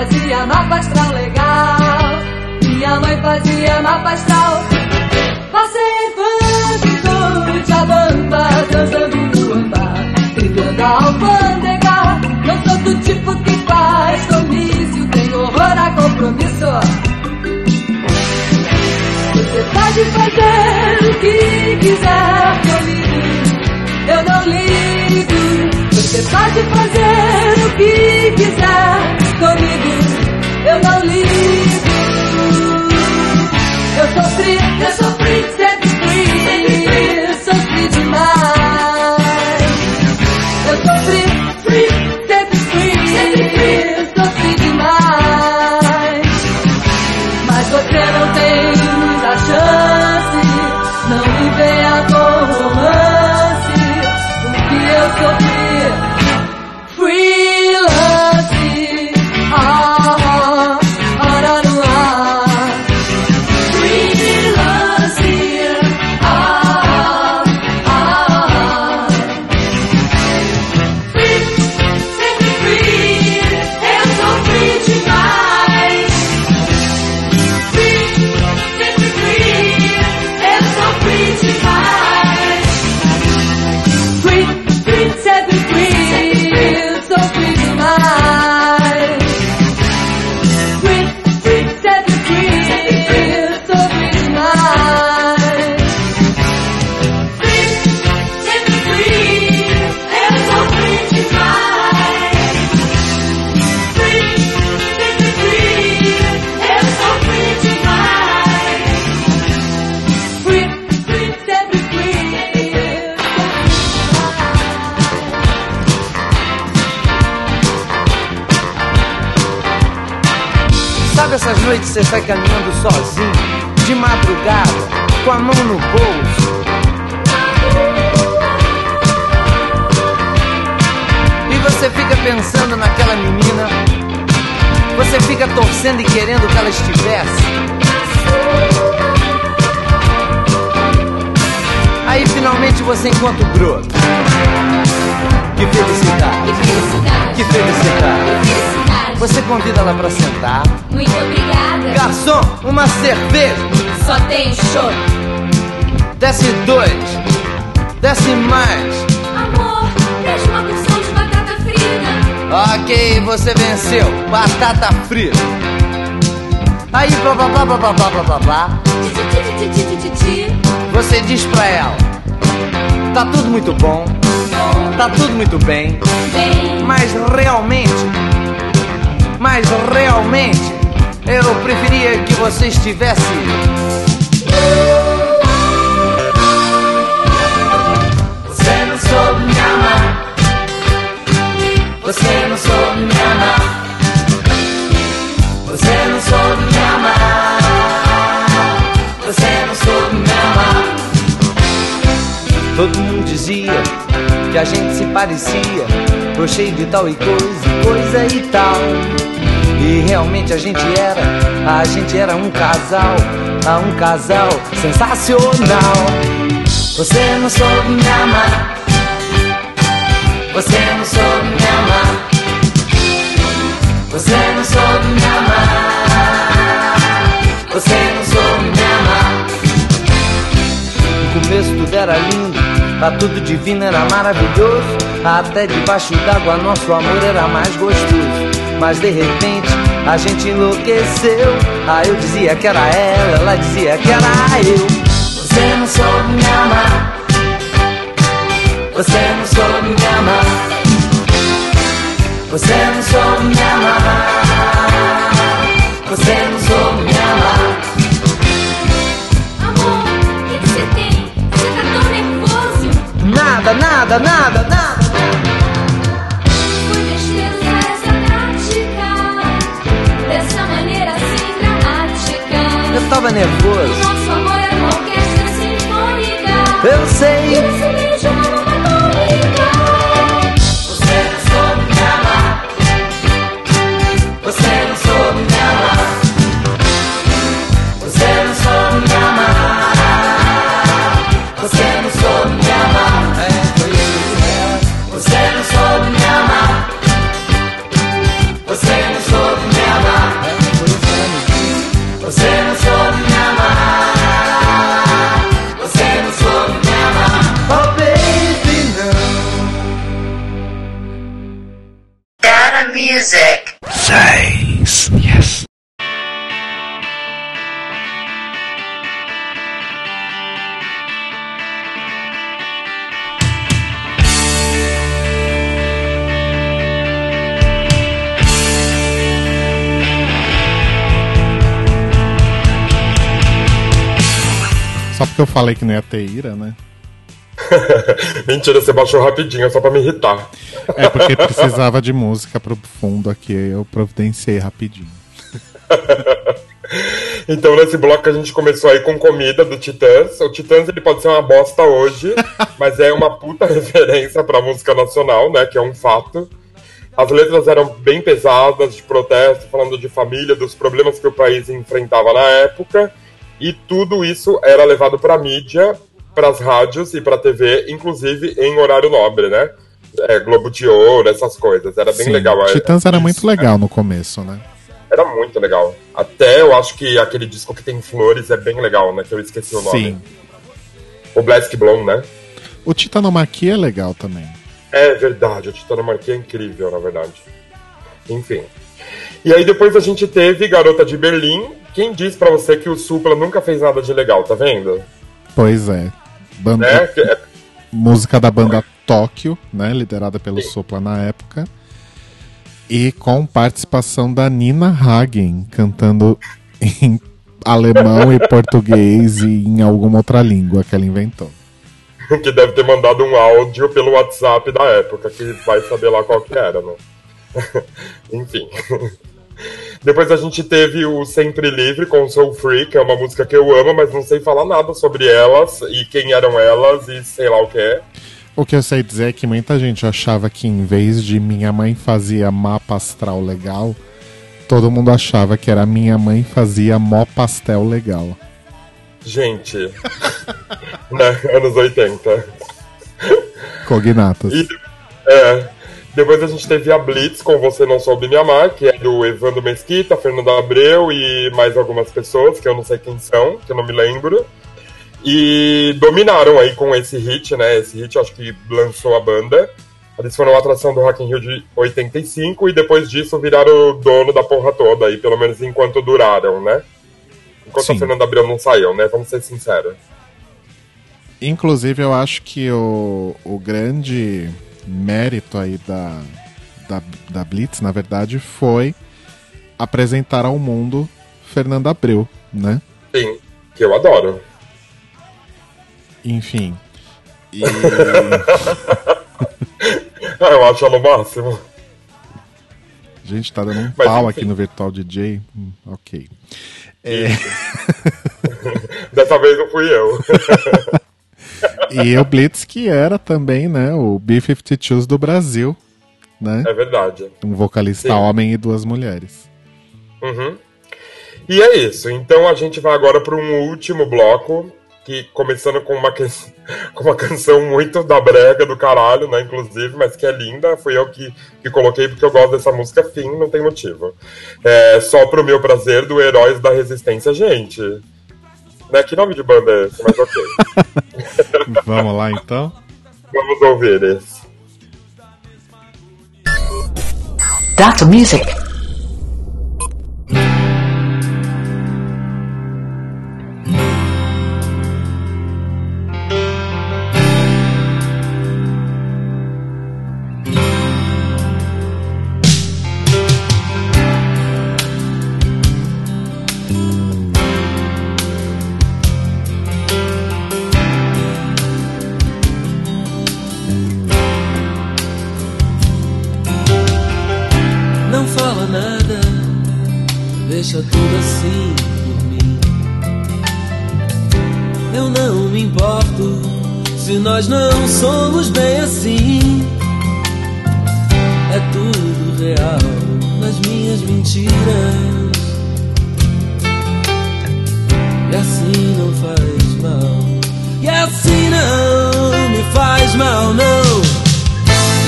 fazia mapa astral legal. Minha mãe fazia mapa astral. Passei banco de abamba, dançando muamba, trilhando a alfândega. Não sou do tipo que faz comício, tem horror a compromisso. Você pode fazer o que quiser comigo, eu não ligo. Você pode fazer o que quiser comigo, eu não ligo. Eu sofri, eu sofri, sempre é fui, sempre fui, eu sofri demais. Eu sofri. Sabe essas noites você sai caminhando sozinho, de madrugada, com a mão no bolso? E você fica pensando naquela menina, você fica torcendo e querendo que ela estivesse. Aí finalmente você encontra o broto. Que felicidade! Que felicidade! Que felicidade! Que felicidade! Você convida ela pra sentar. Muito obrigada. Garçom, uma cerveja. Só tem show. Desce dois. Desce mais. Amor, traz uma porção de batata frita. Ok, você venceu. Batata frita. Aí, papapá, papapá, papapá. Você diz pra ela: Tá tudo muito bom. Tá tudo muito bem. bem. Mas realmente mas realmente, eu preferia que você estivesse. você não soube me amar! Você não soube me amar! Você não soube me amar! Você não soube me amar! Todo mundo dizia que a gente se parecia, tô cheio de tal e coisa, coisa e tal. E realmente a gente era, a gente era um casal, um casal sensacional. Você não soube me amar, você não soube me amar, você não soube me amar, você não soube me amar. No começo tudo era lindo, tá tudo divino, era maravilhoso. Até debaixo d'água nosso amor era mais gostoso. Mas de repente a gente enlouqueceu. Aí eu dizia que era ela, ela dizia que era eu. Você não soube me amar. Você não soube me amar. Você não soube me amar. Você não soube me amar. Amor, o que que você tem? Você tá tão nervoso! Nada, nada, nada, nada. Eu tava nervoso. nosso amor é uma orquestra sinfônica Eu sei. Esse beijo Só porque eu falei que não ia ter ira, né? Mentira, você baixou rapidinho, só pra me irritar. É porque precisava de música pro fundo aqui, eu providenciei rapidinho. Então, nesse bloco a gente começou aí com comida do Titãs. O Titãs ele pode ser uma bosta hoje, mas é uma puta referência pra música nacional, né? Que é um fato. As letras eram bem pesadas, de protesto, falando de família, dos problemas que o país enfrentava na época. E tudo isso era levado pra mídia, pras rádios e pra TV, inclusive em horário nobre, né? É, Globo de Ouro, essas coisas. Era bem Sim, legal. Titãs era muito legal no começo, né? Era muito legal. Até eu acho que aquele disco que tem flores é bem legal, né? Que eu esqueci o nome. Sim. O Black Blonde, né? O Titanomaquia é legal também. É verdade, o Titanomaquia é incrível, na verdade. Enfim. E aí depois a gente teve Garota de Berlim. Quem diz pra você que o Supla nunca fez nada de legal, tá vendo? Pois é. Banda, Né? É- Música da banda Tóquio, né? Liderada pelo Sopla na época. E com participação da Nina Hagen, cantando em alemão e português e em alguma outra língua que ela inventou. que deve ter mandado um áudio pelo WhatsApp da época, que vai saber lá qual que era, né? Enfim. Depois a gente teve o Sempre Livre com Soul Free, que é uma música que eu amo, mas não sei falar nada sobre elas e quem eram elas e sei lá o que é. O que eu sei dizer é que muita gente achava que em vez de minha mãe fazia mapa astral legal, todo mundo achava que era minha mãe fazia mó pastel legal. Gente, né, anos 80. Cognatas. E, é, depois a gente teve a Blitz com Você Não Soube Me Amar, que é do Evandro Mesquita, Fernando Abreu e mais algumas pessoas, que eu não sei quem são, que eu não me lembro. E dominaram aí com esse hit, né? Esse hit acho que lançou a banda. Eles foram a atração do Rock in Rio de 85 e depois disso viraram o dono da porra toda aí, pelo menos enquanto duraram, né? Enquanto Sim. a Fernanda Abreu não saiu, né? Vamos ser sinceros. Inclusive, eu acho que o, o grande mérito aí da, da, da Blitz, na verdade, foi apresentar ao mundo Fernanda Abreu, né? Sim, que eu adoro. Enfim. E... Ah, eu acho ela o máximo. Gente, tá dando um Mas, pau enfim. aqui no Virtual DJ. Hum, ok. É, Dessa vez não fui eu. e o Blitz, que era também, né, o B-52s do Brasil, né? É verdade. Um vocalista Sim. homem e duas mulheres. Uhum. E é isso. Então a gente vai agora para um último bloco, que começando com uma, can- com uma canção muito da brega do caralho, né? Inclusive, mas que é linda. Fui eu que, que coloquei porque eu gosto dessa música, fim, não tem motivo. É só pro meu prazer do Heróis da Resistência, gente. Né? Que nome de banda é esse? Mas ok. Vamos lá, então? Vamos ouvir esse. Dr. Music. Nós não somos bem assim. É tudo real nas minhas mentiras. E assim não faz mal. E assim não me faz mal, não.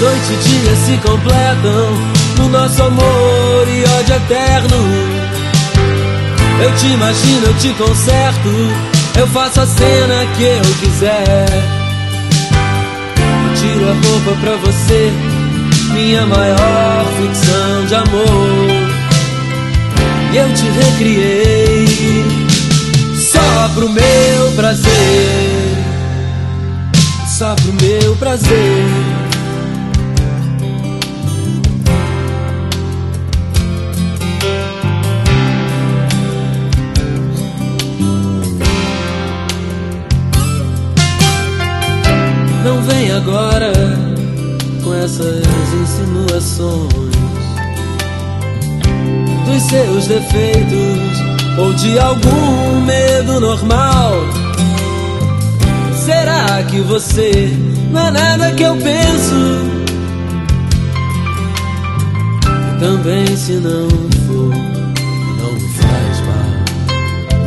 Noite e dia se completam no nosso amor e ódio eterno. Eu te imagino, eu te conserto, eu faço a cena que eu quiser. Tiro a roupa pra você, minha maior ficção de amor. E eu te recriei só pro meu prazer, só pro meu prazer. Vem agora com essas insinuações dos seus defeitos ou de algum medo normal. Será que você não é nada que eu penso? Também se não for, não me faz mal.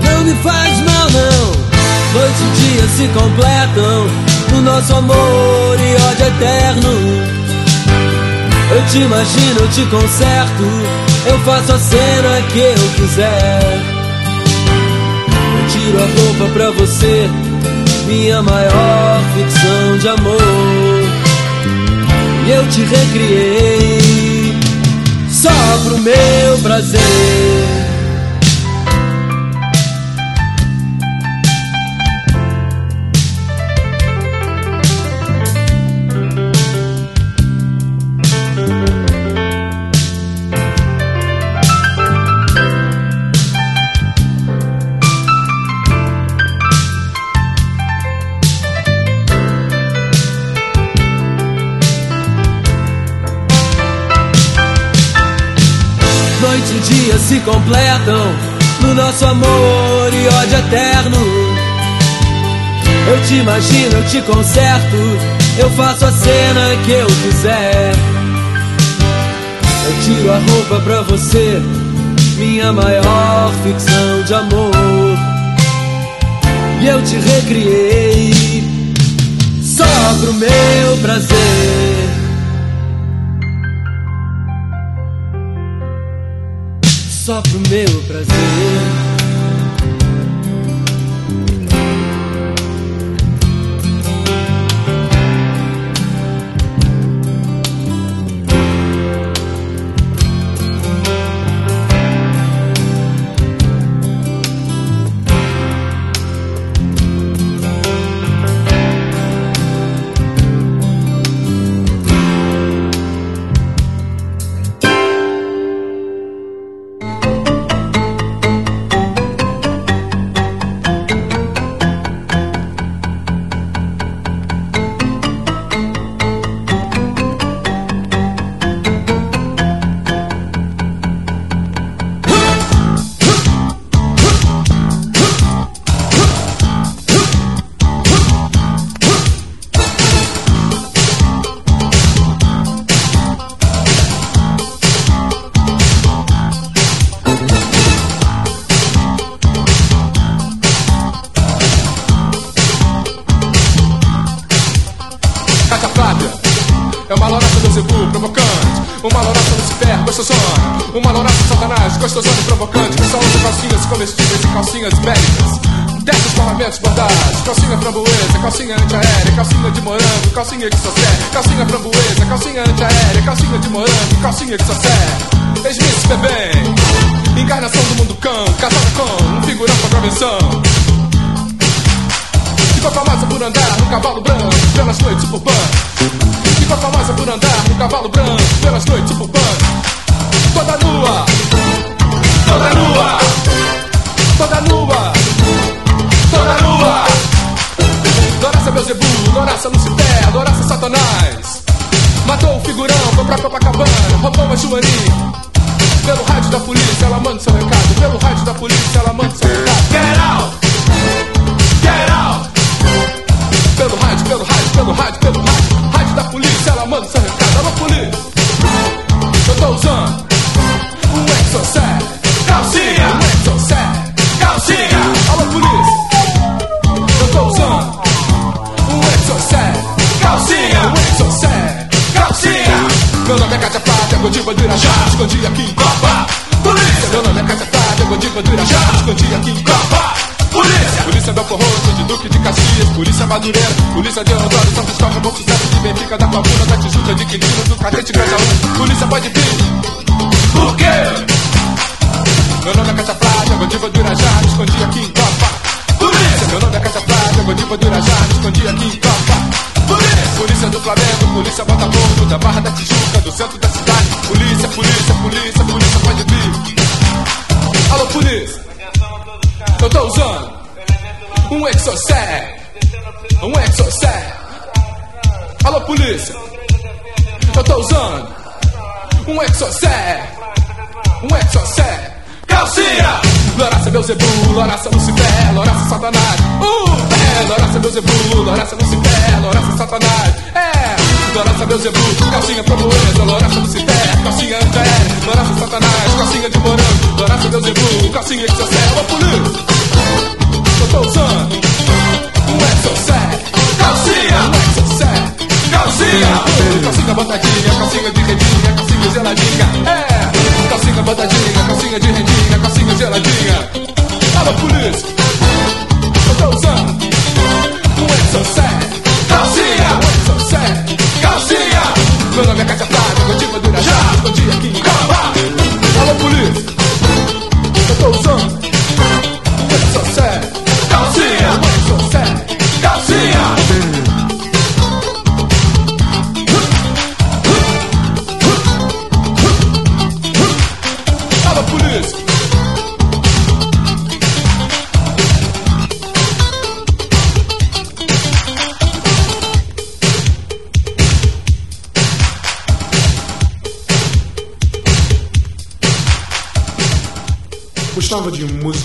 Não me faz mal, não. Noite e dia se completam no nosso amor e ódio eterno. Eu te imagino, eu te conserto, eu faço a cena que eu quiser. Eu tiro a roupa pra você, minha maior ficção de amor. E eu te recriei só pro meu prazer. se completam no nosso amor e ódio eterno. Eu te imagino, eu te conserto, eu faço a cena que eu quiser. Eu tiro a roupa pra você, minha maior ficção de amor. E eu te recriei só pro meu prazer. só pro meu prazer. calcinha antiaérea, calcinha de morango, calcinha que só Flamengo, polícia Botafogo, da Barra da Tijuca, do centro da cidade. Polícia, polícia, polícia, polícia, pode vir. Alô, polícia. Eu tô usando um exocet, um exocet. Alô, polícia. Eu tô usando um exocet, um exocet. Calcinha! Loraça meu zebu, Loraça Lucifer, Loraça Satanás. Uh, pé! Loraça Beuzebu, Loraça Lucifer, Loraça Satanás. Calcinha pro calcinha promoesa, loraça do cité, calcinha anfé, loraça satanás, calcinha de morango, loraça do zebu, calcinha que sassé, ô vou tô Eu tô usando um é sé, calcinha, um é calcinha, calcinha botadinha, calcinha de redinha.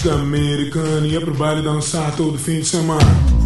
Música americana ia é pro baile dançar todo fim de semana.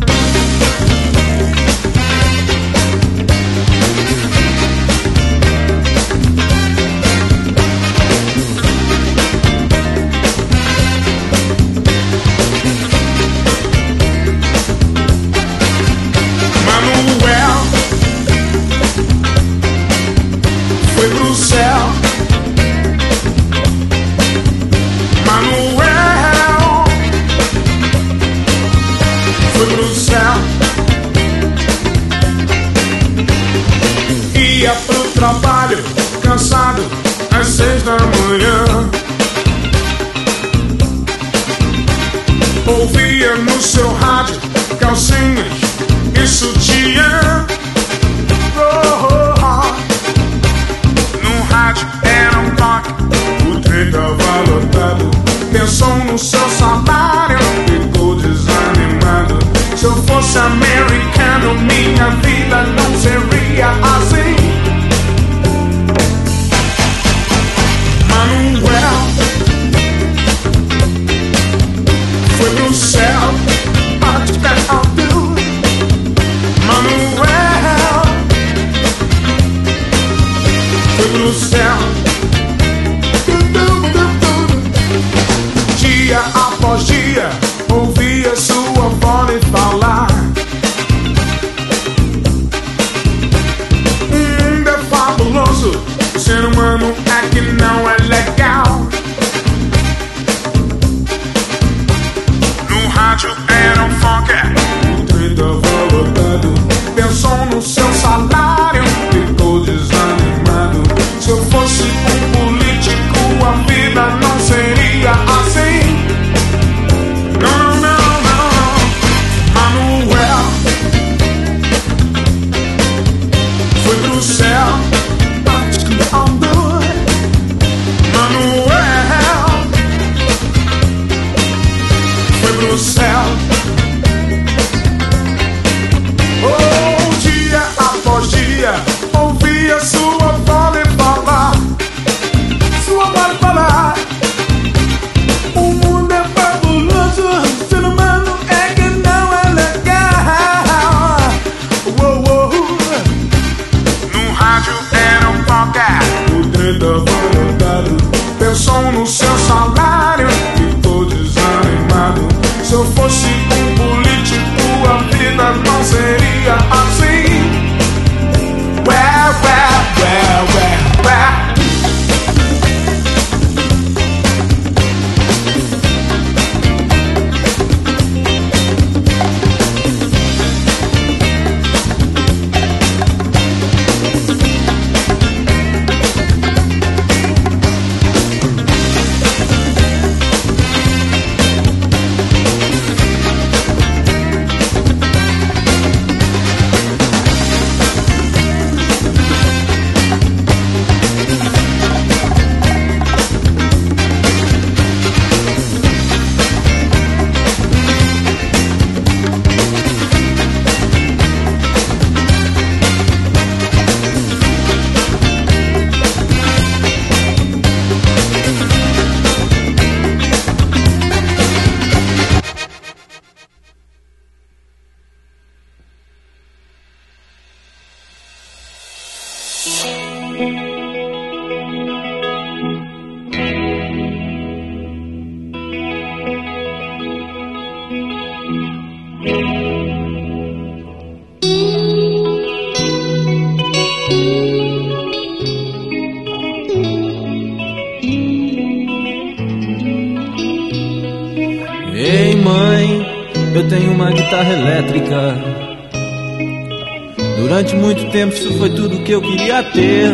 eu queria ter.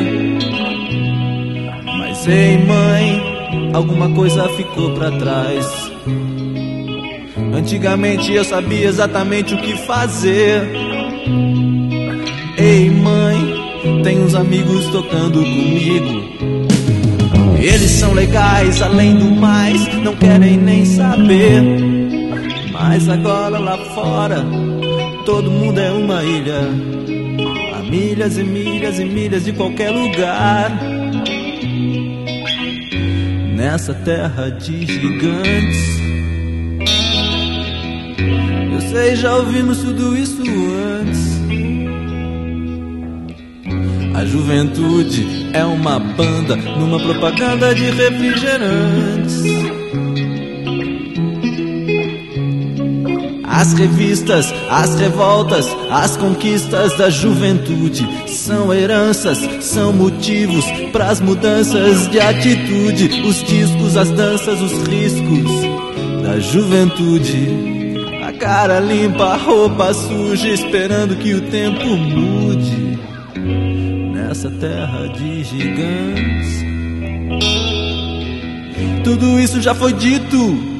Mas ei, mãe, alguma coisa ficou para trás. Antigamente eu sabia exatamente o que fazer. Ei, mãe, tem uns amigos tocando comigo. Eles são legais, além do mais, não querem nem saber. Mas agora lá fora, todo mundo é uma ilha milhas e milhas e milhas de qualquer lugar. Nessa terra de gigantes. Eu sei, já ouvimos tudo isso antes. A juventude é uma banda numa propaganda de refrigerantes. As revistas, as revoltas, as conquistas da juventude são heranças, são motivos para as mudanças de atitude. Os discos, as danças, os riscos da juventude. A cara limpa, a roupa suja, esperando que o tempo mude nessa terra de gigantes. Tudo isso já foi dito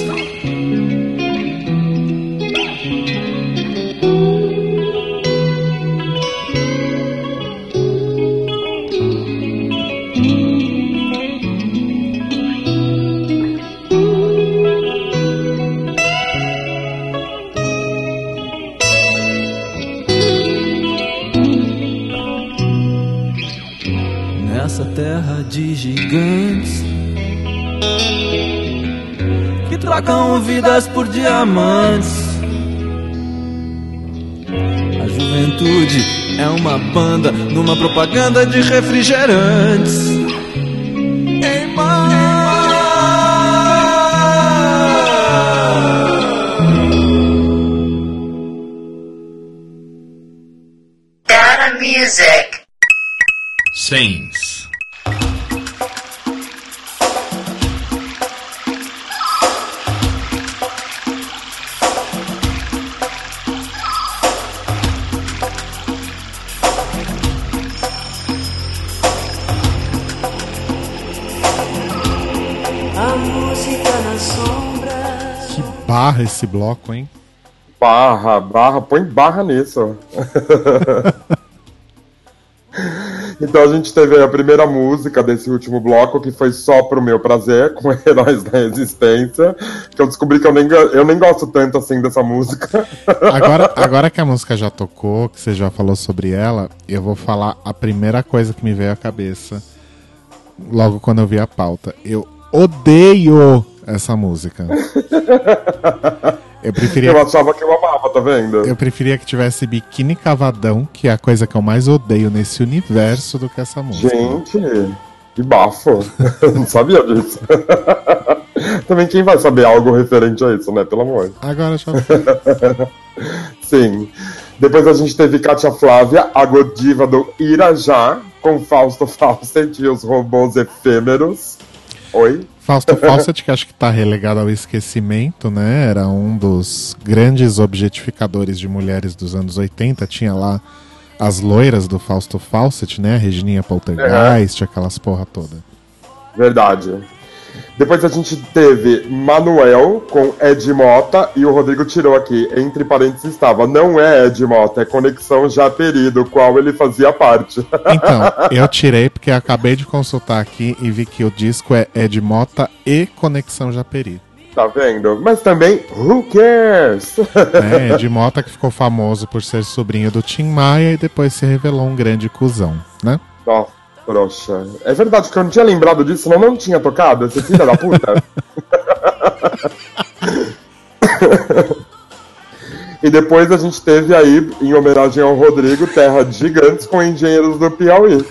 Trocam vidas por diamantes. A juventude é uma banda numa propaganda de refrigerantes. Esse bloco, hein? Barra, barra, põe barra nisso. então a gente teve a primeira música desse último bloco, que foi só pro meu prazer, com Heróis da Resistência, que eu descobri que eu nem, eu nem gosto tanto assim dessa música. Agora, agora que a música já tocou, que você já falou sobre ela, eu vou falar a primeira coisa que me veio à cabeça logo quando eu vi a pauta. Eu odeio essa música. Eu preferia, Eu achava que eu amava, tá vendo? eu preferia que tivesse biquíni cavadão, que é a coisa que eu mais odeio nesse universo, do que essa música. Gente, que bafo. Não sabia disso. Também quem vai saber algo referente a isso, né? Pelo amor. Agora já. Sim. Depois a gente teve Katia Flávia, a godiva do Irajá, com Fausto Fawcett e os robôs efêmeros. Oi? Fausto Fawcett, que acho que tá relegado ao esquecimento, né? Era um dos grandes objetificadores de mulheres dos anos 80. Tinha lá as loiras do Fausto Fawcett, né? A Regininha Poltergeist, aquelas porra toda. Verdade. Depois a gente teve Manuel com Ed Mota e o Rodrigo tirou aqui, entre parênteses estava, não é Ed Mota, é Conexão Japeri, do qual ele fazia parte. Então, eu tirei porque acabei de consultar aqui e vi que o disco é Ed Mota e Conexão Japeri. Tá vendo? Mas também, who cares? É, Ed Mota que ficou famoso por ser sobrinho do Tim Maia e depois se revelou um grande cuzão, né? Nossa, trouxa. É verdade que eu não tinha lembrado disso, senão não tinha tocado, esse filho da puta. E depois a gente teve aí, em homenagem ao Rodrigo, Terra de Gigantes com Engenheiros do Piauí.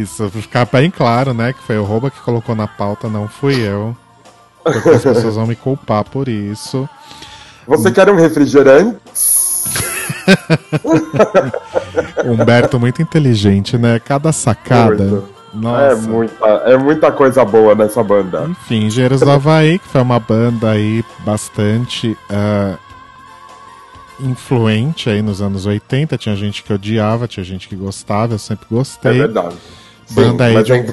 Isso, pra ficar bem claro, né? Que foi o Rouba que colocou na pauta, não fui eu. Porque as pessoas vão me culpar por isso. Você quer um refrigerante? Humberto muito inteligente, né? Cada sacada. Muito. Nossa. É muita, é muita coisa boa nessa banda. Enfim, Engenheiros do Havaí, que foi uma banda aí bastante ah, influente aí nos anos 80. Tinha gente que odiava, tinha gente que gostava, eu sempre gostei. É verdade. Sim, Banda aí, mas de, é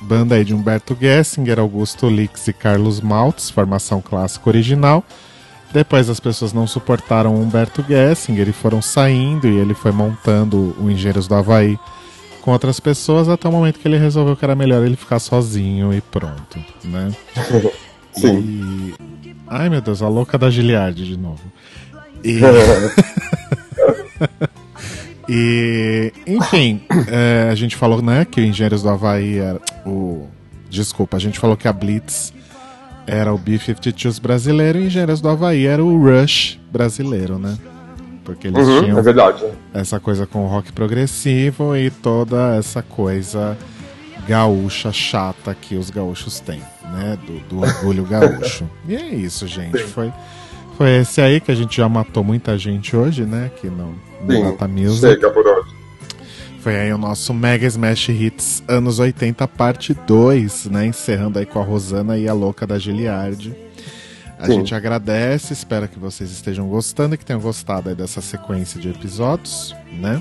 banda aí de Humberto Gessinger, Augusto Lix e Carlos Maltz, formação clássica original. Depois as pessoas não suportaram o Humberto Gessinger e foram saindo e ele foi montando o Engenheiros do Havaí com outras pessoas até o momento que ele resolveu que era melhor ele ficar sozinho e pronto, né? Sim. E... Ai meu Deus, a louca da Giliardi de novo. E... E, enfim, é, a gente falou, né, que o Engenheiros do Havaí era o. Desculpa, a gente falou que a Blitz era o B-52s brasileiro e Engenheiros do Havaí era o Rush brasileiro, né? Porque eles Uhum, tinham é essa coisa com o rock progressivo e toda essa coisa gaúcha chata que os gaúchos têm, né? Do, do orgulho gaúcho. E é isso, gente. Foi, foi esse aí que a gente já matou muita gente hoje, né? Aqui no, no Sim, Data Music. chega por hoje. Foi aí o nosso Mega Smash Hits anos 80, parte 2, né? Encerrando aí com a Rosana e a louca da Giliardi. A Sim. gente agradece, espero que vocês estejam gostando e que tenham gostado aí dessa sequência de episódios, né?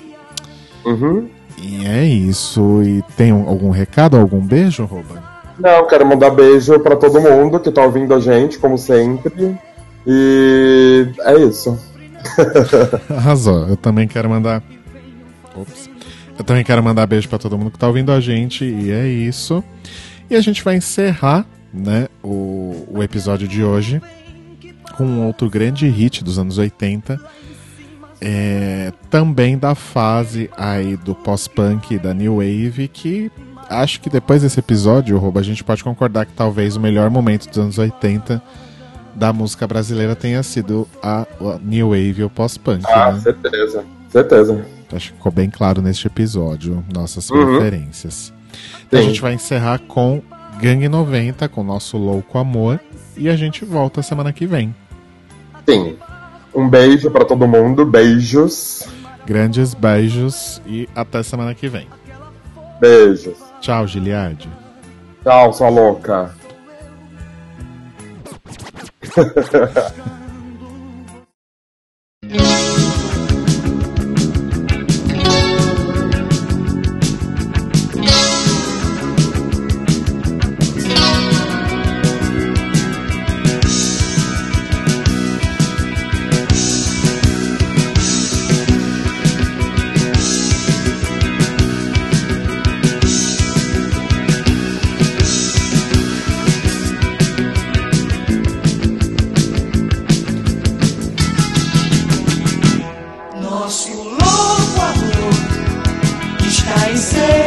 Uhum. E é isso. E tem um- algum recado, algum beijo, Roba? Não, quero mandar beijo pra todo mundo que tá ouvindo a gente, como sempre. E é isso. Arrasou. Eu também quero mandar. Ops. Eu também quero mandar beijo pra todo mundo que tá ouvindo a gente. E é isso. E a gente vai encerrar, né, o, o episódio de hoje com um outro grande hit dos anos 80. É, também da fase aí do pós-punk e da New Wave, que acho que depois desse episódio, a gente pode concordar que talvez o melhor momento dos anos 80 da música brasileira tenha sido a, a New Wave ou pós-punk. Ah, né? certeza. Certeza. Acho que ficou bem claro neste episódio, nossas Uhum. preferências. Então a gente vai encerrar com Gangue 90, com o nosso Louco Amor, e a gente volta semana que vem. Sim. Um beijo pra todo mundo. Beijos. Grandes beijos e até semana que vem. Beijos. Tchau, Giliardi. Tchau, sua louca. está em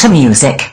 Dr. Music.